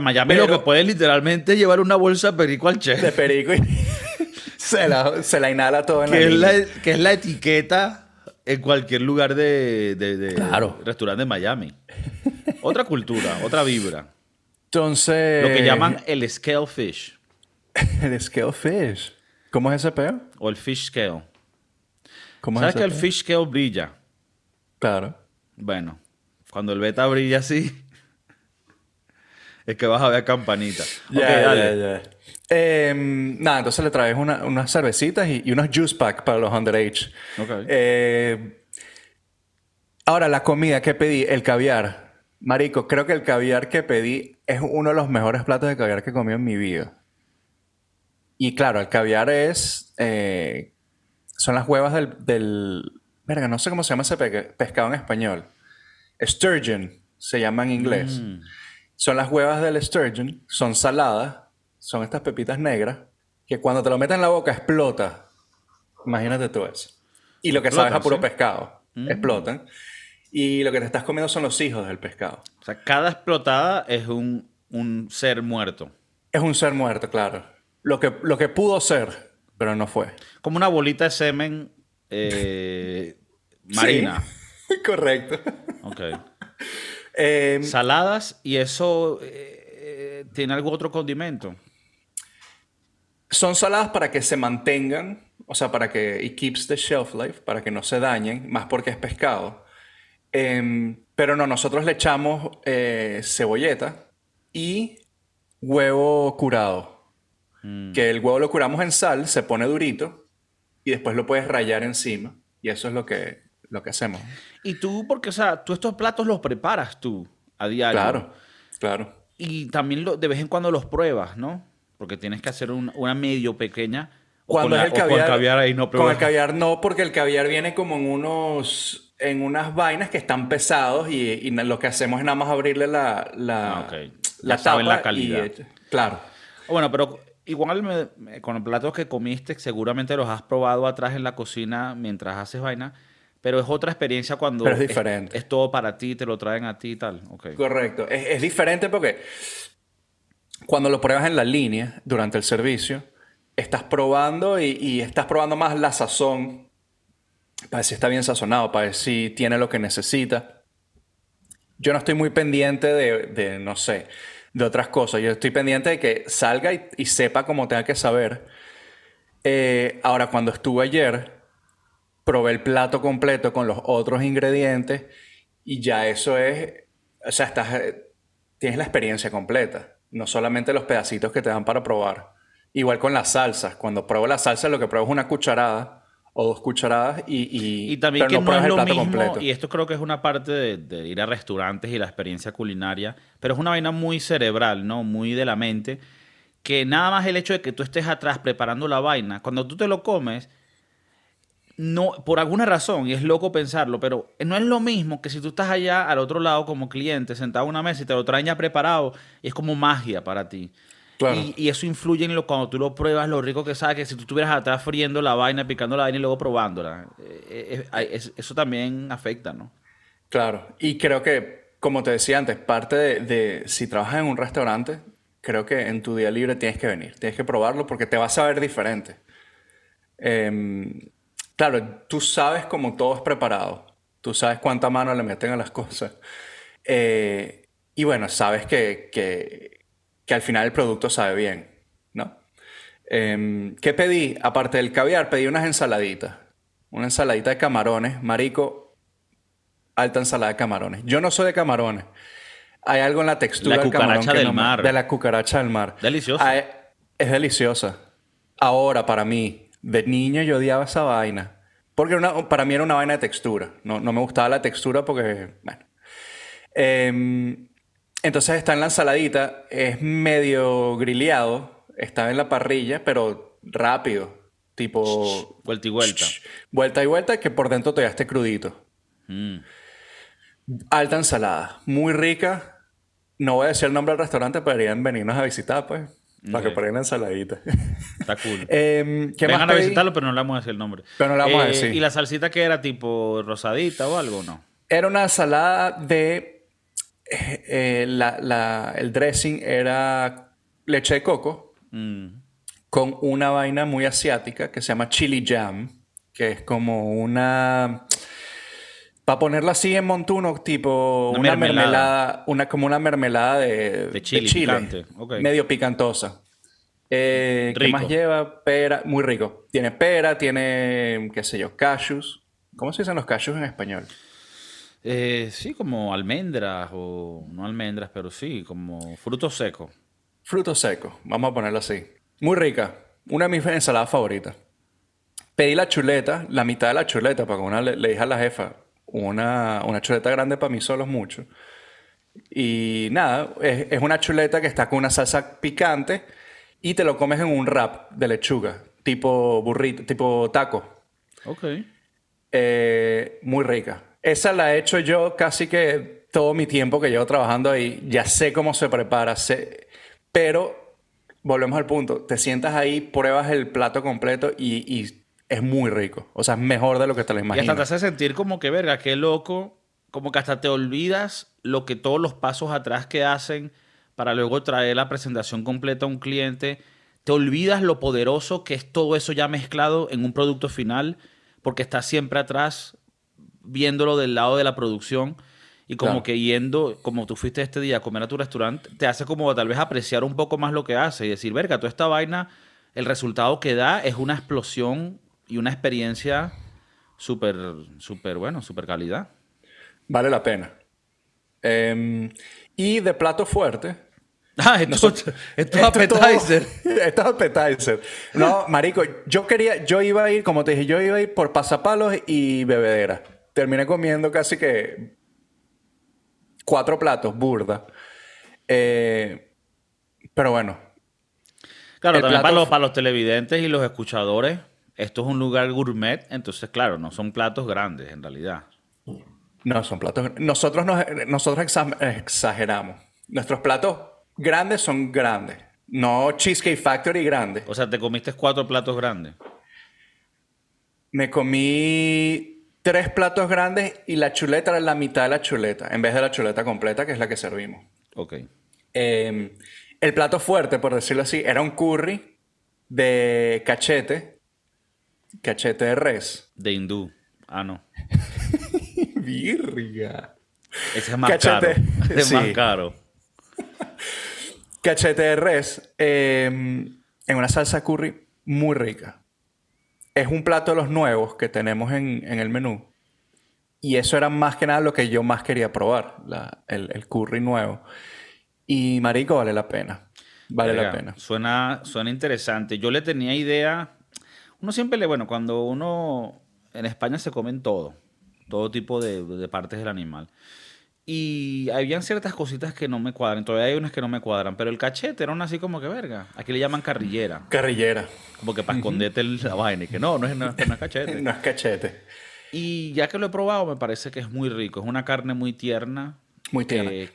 Miami Pero- lo que puedes literalmente llevar una bolsa de perico al chef. De perico y *laughs* se, la, se la inhala todo en que, la, es la, que es la etiqueta en cualquier lugar de, de- de Claro. restaurante de Miami. otra cultura, otra vibra. Entonces... Lo que llaman el scale fish *laughs* El scale fish. ¿Cómo es ese peo? o el fish scale. ¿Cómo ¿Sabes es que ese el peo? fish scale brilla? Claro. Bueno, cuando el beta brilla así, es que vas a ver campanita. Ya, dale. ya, ya. Em, nada, entonces le traes una- unas cervecitas y, y unos juice pack para los underage. Ok. Eh, ahora, la comida que pedí, el caviar. Marico, creo que el caviar que pedí es uno de los mejores platos de caviar que he comido en mi vida. Y claro, el caviar es... eh, son las huevas del, del... Verga, no sé cómo se llama ese pe- pescado en español. Sturgeon se llama en inglés. Mm. Son las huevas del sturgeon, son saladas, son estas pepitas negras, que cuando te lo metes en la boca explota. Imagínate tú eso. Y lo que sabes a Explotan, puro ¿sí? pescado. Mm. Explotan. Y lo que te estás comiendo son los hijos del pescado. O sea, cada explotada es un, un ser muerto. Es un ser muerto, claro. Lo que, lo que pudo ser, pero no fue. Como una bolita de semen eh, *laughs* marina. *laughs* Correcto. Ok. Eh, Saladas y eso eh, eh, tiene algún otro condimento. son saladas para que se mantengan, o sea, para que y keeps the shelf life, para que no se dañen, más porque es pescado. Em, pero no, nosotros le echamos eh, cebolleta y huevo curado. Que el huevo lo curamos en sal, se pone durito y después lo puedes rayar encima. Y eso es lo que, lo que hacemos. Y tú, porque, o sea, tú estos platos los preparas tú a diario. Claro, claro. Y también lo- de vez en cuando los pruebas, ¿no? Porque tienes que hacer un- una medio pequeña. Cuando es el o con caviar, caviar ahí no con el pruebas. caviar no, porque el caviar viene como en unos en unas vainas que están pesados y, y lo que hacemos es nada más abrirle la la, Ah, ok. la saben la tapa calidad. y- claro. Bueno, pero igual me- con los platos que comiste, seguramente los has probado atrás en la cocina mientras haces vaina. Pero es otra experiencia cuando Pero es diferente. Es, todo para ti, te lo traen a ti y tal. Ok. Correcto. Es, es diferente porque cuando lo pruebas en la línea durante el servicio, estás probando y, y estás probando más la sazón para ver si está bien sazonado, para ver si tiene lo que necesita. Yo no estoy muy pendiente de, de, no sé, de otras cosas. Yo estoy pendiente de que salga y, y sepa como tenga que saber. Eh, ahora, cuando estuve ayer, probé el plato completo con los otros ingredientes y ya eso es, o sea, estás, eh, tienes la experiencia completa, no solamente los pedacitos que te dan para probar. Igual con las salsas, cuando pruebo la salsa lo que pruebo es una cucharada o dos cucharadas y, y, Y también pero que no, pruebas es el lo plato mismo, completo. y esto creo que es una parte de, de ir a restaurantes y la experiencia culinaria, pero es una vaina muy cerebral, ¿no? Muy de la mente, que nada más el hecho de que tú estés atrás preparando la vaina, cuando tú te lo comes, no, por alguna razón, y es loco pensarlo, pero no es lo mismo que si tú estás allá al otro lado como cliente, sentado en una mesa y te lo traen ya preparado, y es como magia para ti. Claro. Y, y eso influye en lo cuando tú lo pruebas, lo rico que sabe, que si tú estuvieras atrás friendo la vaina, picando la vaina y luego probándola. Eh, eh, eh, eso también afecta, ¿no? Claro, y creo que como te decía antes, parte de, si trabajas en un restaurante, creo que en tu día libre tienes que venir, tienes que probarlo porque te vas a ver diferente. Em, claro, tú sabes cómo todo es preparado, tú sabes cuánta mano le meten a las cosas. Eh, y bueno, sabes que, que, al final el producto sabe bien, ¿no? Em, ¿Qué pedí? Aparte del caviar, pedí unas ensaladitas. Una ensaladita de camarones, marico, alta ensalada de camarones. Yo no soy de camarones. Hay algo en la textura la del cucaracha del mar. De la cucaracha del mar. Deliciosa. es deliciosa. Ahora, para mí, de niño yo odiaba esa vaina. Porque para mí era una vaina de textura. No, no me gustaba la textura porque, bueno. Em, entonces está en la ensaladita, es medio grilleado, está en la parrilla, pero rápido. Tipo. Vuelta y vuelta. Vuelta y vuelta, que por dentro todavía esté crudito. Mm. Alta ensalada, muy rica. No voy a decir el nombre del restaurante, pero deberían venirnos a visitar, pues. Para que prueben ensaladita. Está cool. *laughs* eh, ¿qué Vengan a visitarlo, pero no le vamos a decir el nombre. Pero no le vamos a eh, decir. ¿Y la salsita que era tipo rosadita o algo no? Era una ensalada de. Eh, la, el dressing era leche de coco mm. con una vaina muy asiática que se llama chili jam, que es como una para ponerlo así en montuno, tipo una, mermelada. una, como una mermelada de, chile, medio picantosa. Eh, ¿Qué más lleva? Pera, muy rico. Tiene pera, tiene, qué sé yo, cashews. ¿Cómo se dicen los cashews en español? Eh, sí, como almendras o no almendras, pero sí, como frutos secos. Frutos secos, vamos a ponerlo así. Muy rica. Una de mis ensaladas favoritas. Pedí la chuleta, la mitad de la chuleta, para una le dije a la jefa, una, una chuleta grande para mí solo es mucho. Y nada, es, una chuleta que está con una salsa picante y te lo comes en un wrap de lechuga, tipo burrito, tipo taco. Ok. Eh, muy rica. Esa la he hecho yo casi que todo mi tiempo que llevo trabajando ahí. Ya sé cómo se prepara, sé, pero volvemos al punto. Te sientas ahí, pruebas el plato completo y, y es muy rico. O sea, es mejor de lo que te lo imaginas. Y hasta te hace sentir como que, verga, qué loco. Como que hasta te olvidas lo que todos los pasos atrás que hacen para luego traer la presentación completa a un cliente. Te olvidas lo poderoso que es todo eso ya mezclado en un producto final, porque estás siempre atrás viéndolo del lado de la producción y como que yendo, como tú fuiste este día a comer a tu restaurante, te hace como tal vez apreciar un poco más lo que hace y decir, verga, toda esta vaina, el resultado que da es una explosión y una experiencia súper, súper, bueno, súper calidad. Vale la pena. Em, y de plato fuerte. Ah, esto, *laughs* es appetizer. *laughs* esto es appetizer. No, marico, yo quería, yo iba a ir, como te dije, yo iba a ir por pasapalos y bebedera. Terminé comiendo casi que cuatro platos, burda. Eh, pero bueno. Claro, también para, los, para los televidentes y los escuchadores, esto es un lugar gourmet, entonces, claro, no son platos grandes en realidad. No, son platos. Nosotros, nosotros exageramos. Nuestros platos grandes son grandes. No Cheesecake Factory grande. O sea, te comiste cuatro platos grandes. Me comí tres platos grandes y la chuleta era la mitad de la chuleta, en vez de la chuleta completa, que es la que servimos. Ok. Em, el plato fuerte, por decirlo así, era un curry de cachete Cachete de res. De hindú. Ah, no. *laughs* Virga. Ese es más caro. *laughs* es más caro. Cachete de res em, en una salsa curry muy rica. Es un plato de los nuevos que tenemos en, el menú. Y eso era más que nada lo que yo más quería probar, el, el, curry nuevo. Y marico, vale la pena. Vale la pena. Suena, suena interesante. Yo le tenía idea uno siempre le, bueno, cuando uno en España se comen todo, todo tipo de, partes del animal. Y habían ciertas cositas que no me cuadran. Todavía hay unas que no me cuadran. Pero el cachete era una así como que verga. Aquí le llaman carrillera. Carrillera. Como que para esconderte la vaina. Y que no, no es, es cachete. *laughs* no es cachete. Y ya que lo he probado, me parece que es muy rico. Es una carne muy tierna. Muy tierna. Que,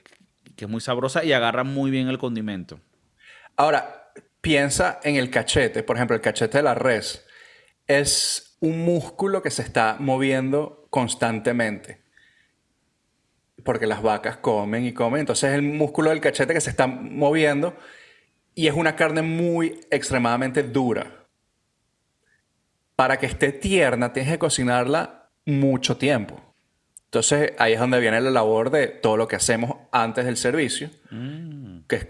que es muy sabrosa y agarra muy bien el condimento. Ahora, piensa en el cachete. Por ejemplo, el cachete de la res es un músculo que se está moviendo constantemente. porque las vacas comen y comen. Entonces es el músculo del cachete que se está moviendo y es una carne muy extremadamente dura. Para que esté tierna tienes que cocinarla mucho tiempo. Entonces ahí es donde viene la labor de todo lo que hacemos antes del servicio. Mm. Que es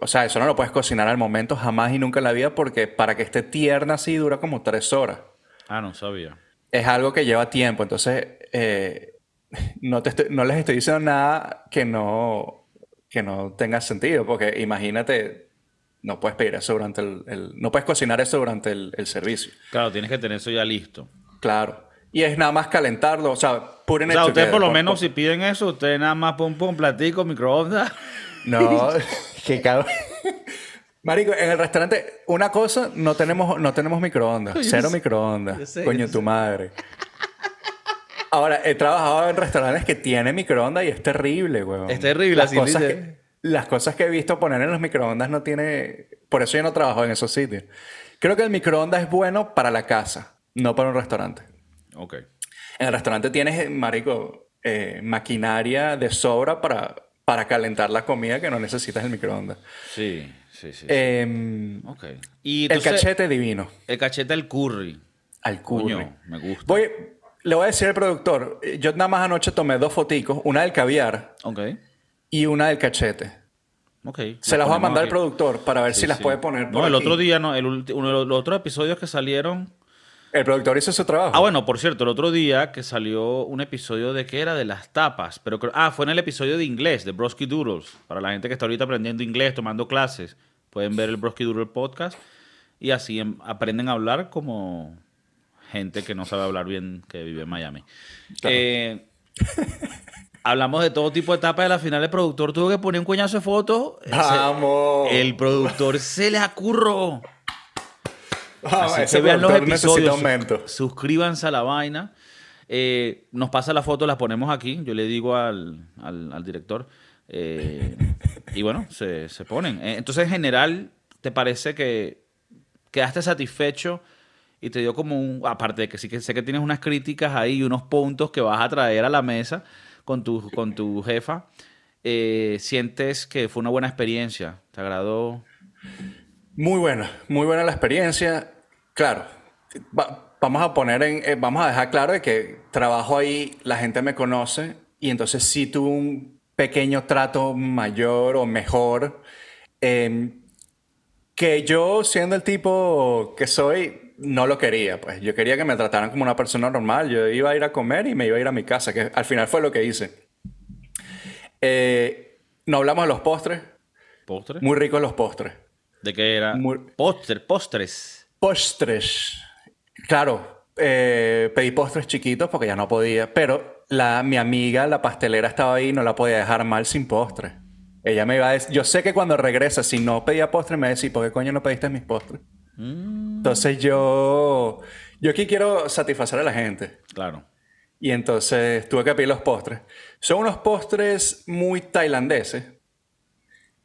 o sea, eso no lo puedes cocinar al momento jamás y nunca en la vida porque para que esté tierna así dura como tres horas. Ah, no sabía. Es algo que lleva tiempo. Entonces, eh, no, te no les estoy diciendo nada que no, que no tenga sentido porque imagínate, no puedes pedir eso durante el... no puedes cocinar eso durante el, el servicio. Claro, tienes que tener eso ya listo. Claro. Y es nada más calentarlo, o sea, put O sea, ustedes por lo menos si piden eso, ustedes nada más pum pum platico, microondas. *laughs* No, *laughs* qué cabrón. Marico, en el restaurante, una cosa, no tenemos, no tenemos microondas. *laughs* Yo cero sé, microondas. sé, Coño, tu madre. Ahora, he trabajado en restaurantes que tienen microondas y es terrible, weón. Es terrible, las así cosas dice. que, Las cosas que he visto poner en los microondas no tiene... Por eso yo no trabajo en esos sitios. Creo que el microondas es bueno para la casa, no para un restaurante. Ok. En el restaurante tienes, marico, eh, maquinaria de sobra para, para calentar la comida que no necesitas el microondas. Sí, sí, sí. sí. Em, ok. Y el entonces, cachete divino. El cachete al curry. Al curry. Coño, me gusta. Voy, le voy a decir al productor, eh, yo nada más anoche tomé dos foticos, una del caviar Ok. y una del cachete. Ok. Se las voy a mandar al aquí. productor para ver Sí, si las sí. puede poner por No, el aquí. otro día, no. El uno de los otros episodios que salieron. El productor hizo su trabajo. Ah, bueno, por cierto, el otro día que salió un episodio de que era de las tapas, pero creo- ah, fue en el episodio de inglés, de Broski Doodles. Para la gente que está ahorita aprendiendo inglés, tomando clases, pueden ver el Broski Doodle podcast y así em- aprenden a hablar como gente que no sabe hablar bien, que vive en Miami. Eh, *laughs* hablamos de todo tipo de etapas de la final. El productor tuvo que poner un coñazo de fotos. Ese- ¡Vamos! El productor se le acurró. Vamos, Así ese que vean los episodios. aumento. Suscríbanse a la vaina. Eh, nos pasa la foto, la ponemos aquí. Yo le digo al, al- al director. eh, y bueno, se, se ponen. Eh, entonces, en general, ¿te parece que quedaste satisfecho y te dio como un. Aparte de que sí que sé que tienes unas críticas ahí y unos puntos que vas a traer a la mesa con tu, con tu jefa. ¿Sientes que fue una buena experiencia? ¿Te agradó? Muy buena, muy buena la experiencia. Claro, va- vamos a poner en, eh, vamos a dejar claro de que trabajo ahí, la gente me conoce y entonces sí tuve un pequeño trato mayor o mejor eh, que yo siendo el tipo que soy no lo quería, pues yo quería que me trataran como una persona normal. Yo iba a ir a comer y me iba a ir a mi casa, que al final fue lo que hice. Eh, no hablamos de los postres, ¿Postre? muy ricos los postres. ¿De qué era? Muy- Postre, postres. Postres. Claro, eh, pedí postres chiquitos porque ya no podía, pero la, mi amiga, la pastelera, estaba ahí y no la podía dejar mal sin postre. Ella me iba a decir, yo sé que cuando regresa, si no pedía postre, me va a decir, ¿por qué coño no pediste mis postres? Mm, Entonces yo, yo aquí quiero satisfacer a la gente. claro. Y entonces tuve que pedir los postres. Son unos postres muy tailandeses.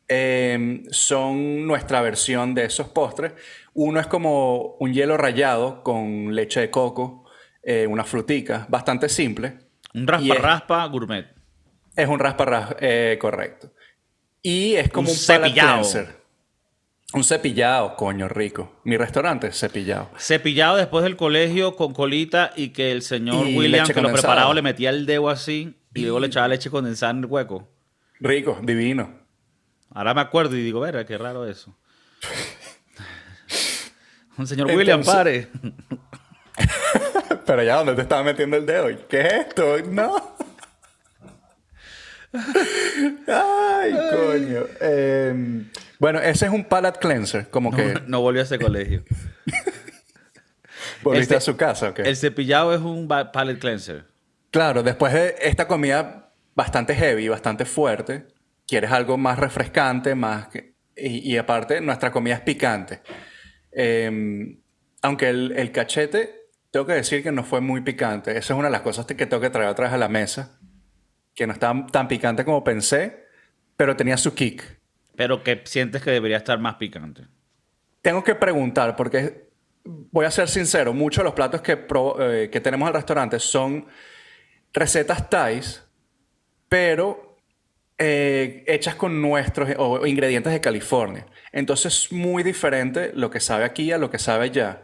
Eh, son nuestra versión de esos postres. Uno es como un hielo rallado con leche de coco, eh, una frutica, bastante simple. Un raspa es- raspa gourmet. Es un raspa raspa, eh, correcto. Y es como Un un, cepillado. cleanser. Un cepillado, coño, rico. Mi restaurante es cepillado. Cepillado después del colegio con colita y que el señor Y William, que lo preparaba, le metía el dedo así y luego le echaba leche condensada en el hueco. Rico, divino. Ahora me acuerdo y digo, verga, qué raro eso. *laughs* Un señor Entonces- William, pare. *laughs* Pero ya, ¿dónde te estaba metiendo el dedo? ¿Qué es esto? No. *laughs* Ay, coño. Eh, bueno, ese es un palate cleanser, como que No volvió a ese colegio. volviste a su casa, ¿ok? El cepillado es un palate cleanser. Claro, después de esta comida bastante heavy, bastante fuerte, quieres algo más refrescante, más y, y aparte nuestra comida es picante. Eh, aunque el, el cachete, tengo que decir que no fue muy picante. Esa es una de las cosas que tengo que traer otra vez a la mesa, que no estaba tan picante como pensé, pero tenía su kick. Pero que sientes que debería estar más picante. Tengo que preguntar, porque voy a ser sincero, muchos de los platos que, probo- eh, que tenemos al restaurante son recetas thais, pero eh, hechas con nuestros o ingredientes de California. Entonces es muy diferente lo que sabe aquí a lo que sabe allá.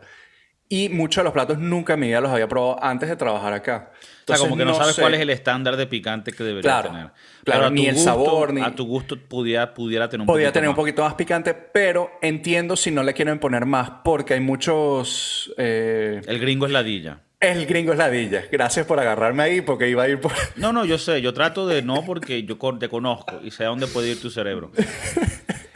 Y muchos de los platos nunca en mi vida los había probado antes de trabajar acá. o sea, como que no, sabes cuál es el estándar de picante que debería tener. Claro, ni el sabor, ni... A tu gusto pudiera, pudiera tener un Podría tener un poquito más picante, pero entiendo si no le quieren poner más, porque hay muchos... Eh, el gringo es ladilla. El gringo es ladilla. Gracias por agarrarme ahí, porque iba a ir por... No, no, yo sé. Yo trato de no porque yo te conozco y sé a dónde puede ir tu cerebro.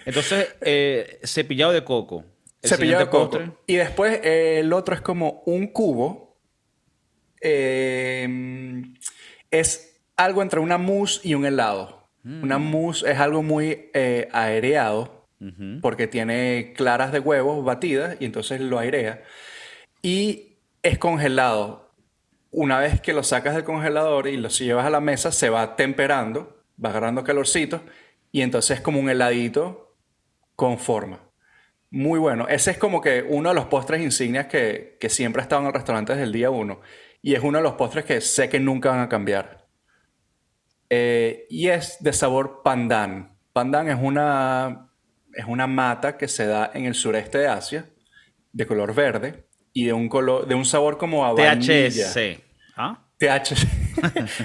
Entonces, eh, cepillado de coco. cepillado de coco. Y después eh, el otro es como un cubo. Eh, es algo entre una mousse y un helado. Mm. Una mousse es algo muy aireado porque tiene claras de huevos batidas y entonces lo airea. Y es congelado. Una vez que lo sacas del congelador y lo llevas a la mesa, se va temperando, va agarrando calorcito y entonces es como un heladito con forma. Muy bueno. Ese es como que uno de los postres insignias que, siempre ha estado en el restaurante desde el día uno. Y es uno de los postres que sé que nunca van a cambiar. Eh, y es de sabor pandan. Pandan es una, es una mata que se da en el sureste de Asia, de color verde y de un, color, de un sabor como a vainilla. THC. ¿Ah? THC.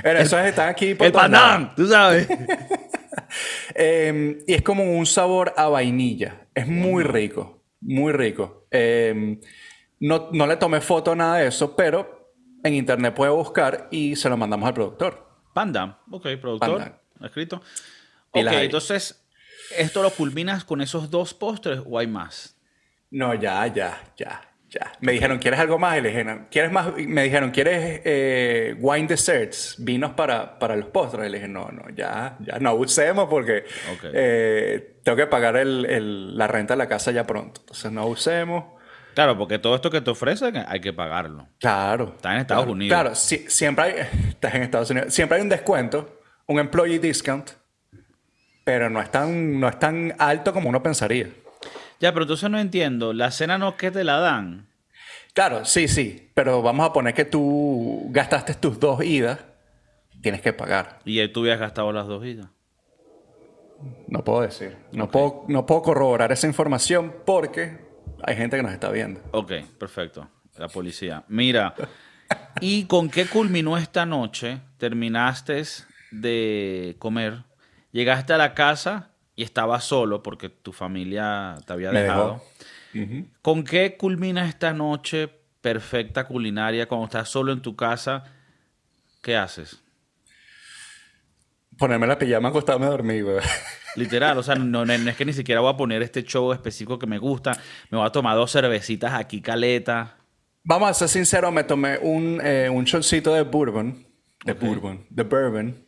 Pero *laughs* esos están aquí por El pandan, tú sabes. *laughs* Em, y es como un sabor a vainilla. Es muy rico, muy rico. Em, no, no, le tomé foto nada de eso, pero en internet puede buscar y se lo mandamos al productor. Panda, ok, productor, escrito. Ok, entonces, ¿esto lo culminas con esos dos postres o hay más? No, ya, ya, ya. Ya. Me dijeron, ¿quieres algo más? Y le dije, ¿quieres más? Me dijeron, ¿quieres eh, wine desserts? Vinos para, para los postres. Y le dije, no, no, ya, ya no usemos porque eh, tengo que pagar el, la renta de la casa ya pronto. Entonces no usemos. Claro, porque todo esto que te ofrecen hay que pagarlo. Claro. Está en Estados Unidos. Claro, siempre hay, *laughs* estás en Estados Unidos. Siempre hay un descuento, un employee discount, pero no es tan, no es tan alto como uno pensaría. Ya, pero entonces no entiendo. ¿La cena no es que te la dan? Claro, sí, sí. Pero vamos a poner que tú gastaste tus dos idas. Tienes que pagar. ¿Y tú habías gastado las dos idas? No puedo decir. No, puedo, no puedo corroborar esa información porque hay gente que nos está viendo. Ok, perfecto. La policía. Mira, ¿y con qué culminó esta noche? ¿Terminaste de comer? ¿Llegaste a la casa y estabas solo porque tu familia te había dejado. ¿Con qué culmina esta noche perfecta culinaria cuando estás solo en tu casa? ¿Qué haces? Ponerme la pijama, acostarme a dormir, güey. Literal, o sea, no, es que ni siquiera voy a poner este show específico que me gusta. Me voy a tomar dos cervecitas aquí, caleta. Vamos a ser sinceros, me tomé un, eh, un shotcito de bourbon. De bourbon. De bourbon.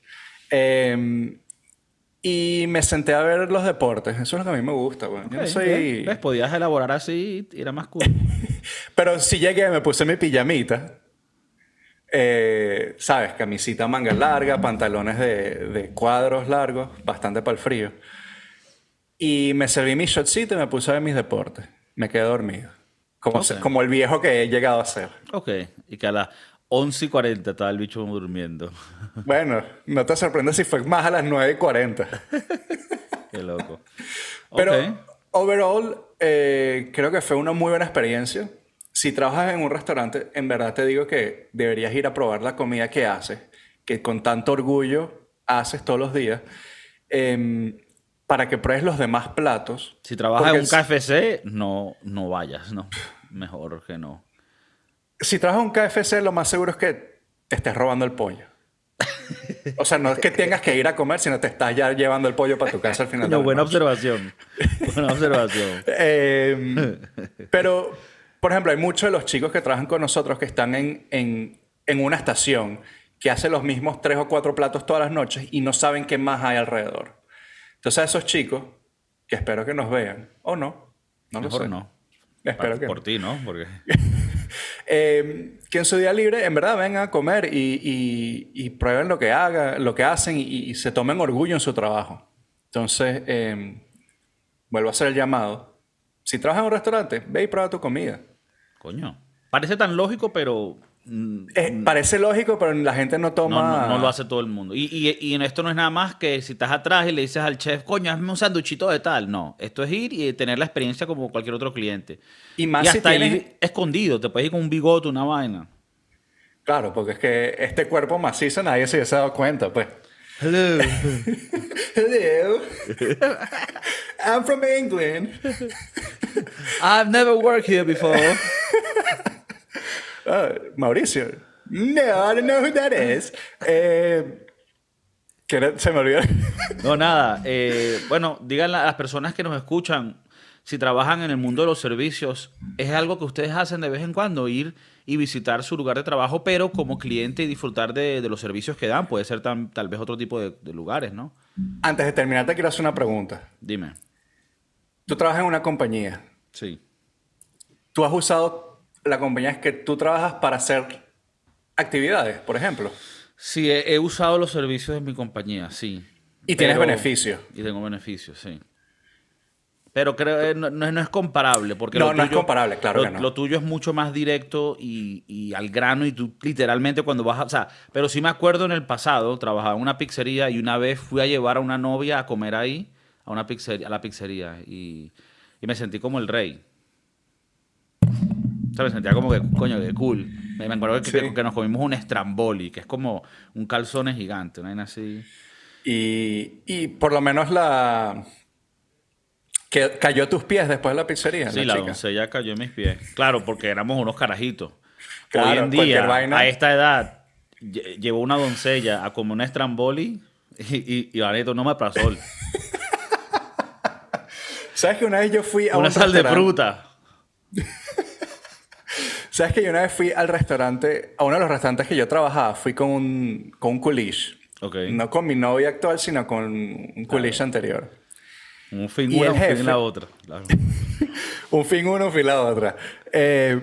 Eh, y me senté a ver los deportes. Eso es lo que a mí me gusta, güey. Yo no soy... ¿Ves? Podías elaborar así y era más cool. *laughs* Pero si llegué, me puse mi pijamita. Eh, ¿Sabes? Camisita manga larga, pantalones de, de cuadros largos, bastante para el frío. Y me serví mi shotcito y me puse a ver mis deportes. Me quedé dormido. Como, como el viejo que he llegado a ser. Ok. Y que a las 11 y 40 estaba el bicho durmiendo. *laughs* Bueno, no te sorprendes si fue más a las 9 y 40. *laughs* Qué loco. Pero, overall, eh, creo que fue una muy buena experiencia. Si trabajas en un restaurante, en verdad te digo que deberías ir a probar la comida que haces, que con tanto orgullo haces todos los días, em, para que pruebes los demás platos. Si trabajas en un KFC, no, no vayas, no. Mejor que no si trabajas un KFC, lo más seguro es que estés robando el pollo. O sea, no es que tengas que ir a comer, sino te estás ya llevando el pollo para tu casa al final. No, buena observación. Buena observación. *laughs* Em, pero, por ejemplo, hay muchos de los chicos que trabajan con nosotros que están en, en, en una estación que hace los mismos tres o cuatro platos todas las noches y no saben qué más hay alrededor. Entonces, a esos chicos, que espero que nos vean, o no, no Mejor no. Espero que Por ti, ¿no? Porque... *laughs* Eh, que en su día libre, en verdad, vengan a comer y, prueben lo que hagan, lo que hacen y, se tomen orgullo en su trabajo. Entonces, eh, vuelvo a hacer el llamado. Si trabajas en un restaurante, ve y prueba tu comida. Coño. Parece tan lógico, pero Eh, parece lógico, pero la gente no no, toma... no, no lo hace todo el mundo. Y, y, y en esto no es nada más que si estás atrás y le dices al chef, coño, hazme un sanduchito de tal. No, esto es ir y tener la experiencia como cualquier otro cliente. Y más y si hasta tienes- ir escondido, te puedes ir con un bigote, una vaina. Claro, porque es que este cuerpo macizo nadie se hubiese dado cuenta, pues. Hello. *laughs* Hello. *laughs* I'm from England. I've never worked here before. *laughs* Ah, Mauricio. No, I don't know who that is. Eh, que era- se me olvidó. *laughs* No, nada. eh, bueno, díganle a las personas que nos escuchan, si trabajan en el mundo de los servicios, es algo que ustedes hacen de vez en cuando, ir y visitar su lugar de trabajo, pero como cliente y disfrutar de, de los servicios que dan. Puede ser tan- tal vez otro tipo de, de lugares, ¿no? Antes de terminar, te quiero hacer una pregunta. Dime. Tú trabajas en una compañía. Sí. ¿Tú has usado la compañía que tú trabajas para hacer actividades, por ejemplo? Sí, he, he usado los servicios de mi compañía, sí. Y tienes beneficios. Y tengo beneficios, sí. Pero creo que no, no es- no es comparable. Porque No, lo no es tuyo- comparable, claro lo, que no. Lo tuyo es mucho más directo y, y al grano y tú literalmente cuando vas a... O sea, pero sí me acuerdo en el pasado, trabajaba en una pizzería y una vez fui a llevar a una novia a comer ahí, a, una pizzería, a la pizzería, y, y me sentí como el rey. Me sentía como que, coño, que cool. Me, acuerdo que, Sí. que- que nos comimos un estramboli, que es como un calzone gigante, una vaina así. Y, y por lo menos la... Que cayó a tus pies después de la pizzería, Sí, la doncella cayó en mis pies. Claro, porque éramos unos carajitos. Claro, Hoy en día, vaina. a esta edad, lle- llevó una doncella a comer un estramboli *laughs* y, y, y no me sol. *laughs* ¿Sabes que una vez yo fui a Una un sal de fruta. *laughs* ¿Sabes que yo una vez fui al restaurante, a uno de los restaurantes que yo trabajaba, fui con un, con un culish. Ok. No con mi novia actual, sino con un culish anterior. Un fin una, un fin la otra. Claro. *laughs* Un fin uno, un fin la otra. Eh,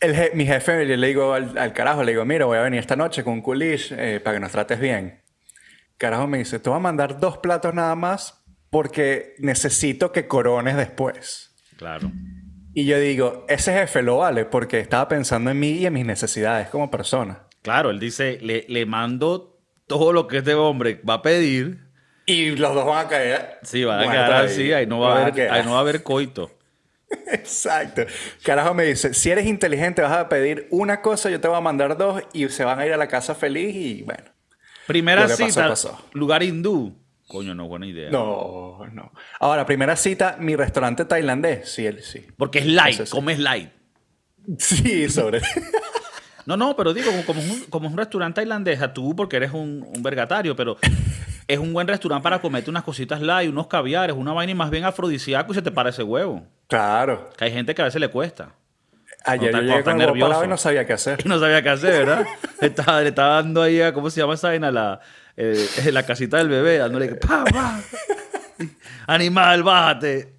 el je- mi jefe, yo le digo al, al carajo, le digo, mira, voy a venir esta noche con un culish eh, para que nos trates bien. Carajo me dice, te voy a mandar dos platos nada más porque necesito que corones después. Claro. Y yo digo, ese jefe lo vale porque estaba pensando en mí y en mis necesidades como persona. Claro, él dice, le, le mando todo lo que este hombre va a pedir. Y los dos van a caer. Sí, van a quedar así, ahí no va a haber, ahí no va a haber coito. *laughs* Exacto. Carajo me dice, si eres inteligente vas a pedir una cosa, yo te voy a mandar dos y se van a ir a la casa feliz y bueno. Primera pasó, cita, pasó. lugar hindú. Coño, no, buena idea. No, no. Ahora, primera cita, mi restaurante tailandés. Sí, él sí. Porque es light, comes light. Sí, sobre. *laughs* No, no, pero digo, como, como es un, como es un restaurante tailandés, a tú porque eres un, un vergatario, pero es un buen restaurante para comerte unas cositas light, unos caviares, una vaina y más bien afrodisíaco y se te parece huevo. claro. Que hay gente que a veces le cuesta. Ayer Cuando yo llegué con el y no sabía qué hacer. *laughs* Y no sabía qué hacer, ¿verdad? Le estaba, le estaba dando ahí a, ¿cómo se llama esa vaina? La, eh, *laughs* la casita del bebé, dándole, pa, pa. *laughs* Animal, bájate.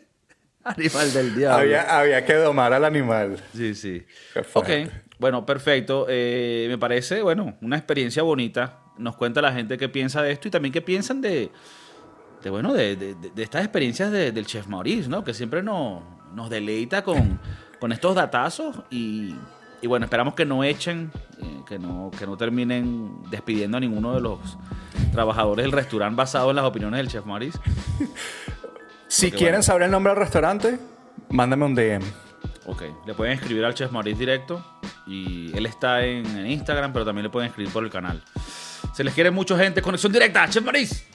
*laughs* Animal del diablo. Había, había que domar al animal. Sí, sí. Qué Ok, bueno, perfecto. Eh, me parece, bueno, una experiencia bonita. Nos cuenta la gente qué piensa de esto y también qué piensan de, de bueno, de, de- estas experiencias de- del chef Maurice, ¿no? Que siempre nos, nos deleita con, con estos datazos y, y bueno, esperamos que no echen, eh, que, no, que no terminen despidiendo a ninguno de los trabajadores del restaurante basado en las opiniones del chef Maurice. *laughs* Si Porque, quieren bueno. saber el nombre del restaurante, mándame un DM. Ok, le pueden escribir al Chef Maurice directo y él está en, en Instagram, pero también le pueden escribir por el canal. Se les quiere mucho gente. Conexión directa, Chef Maurice.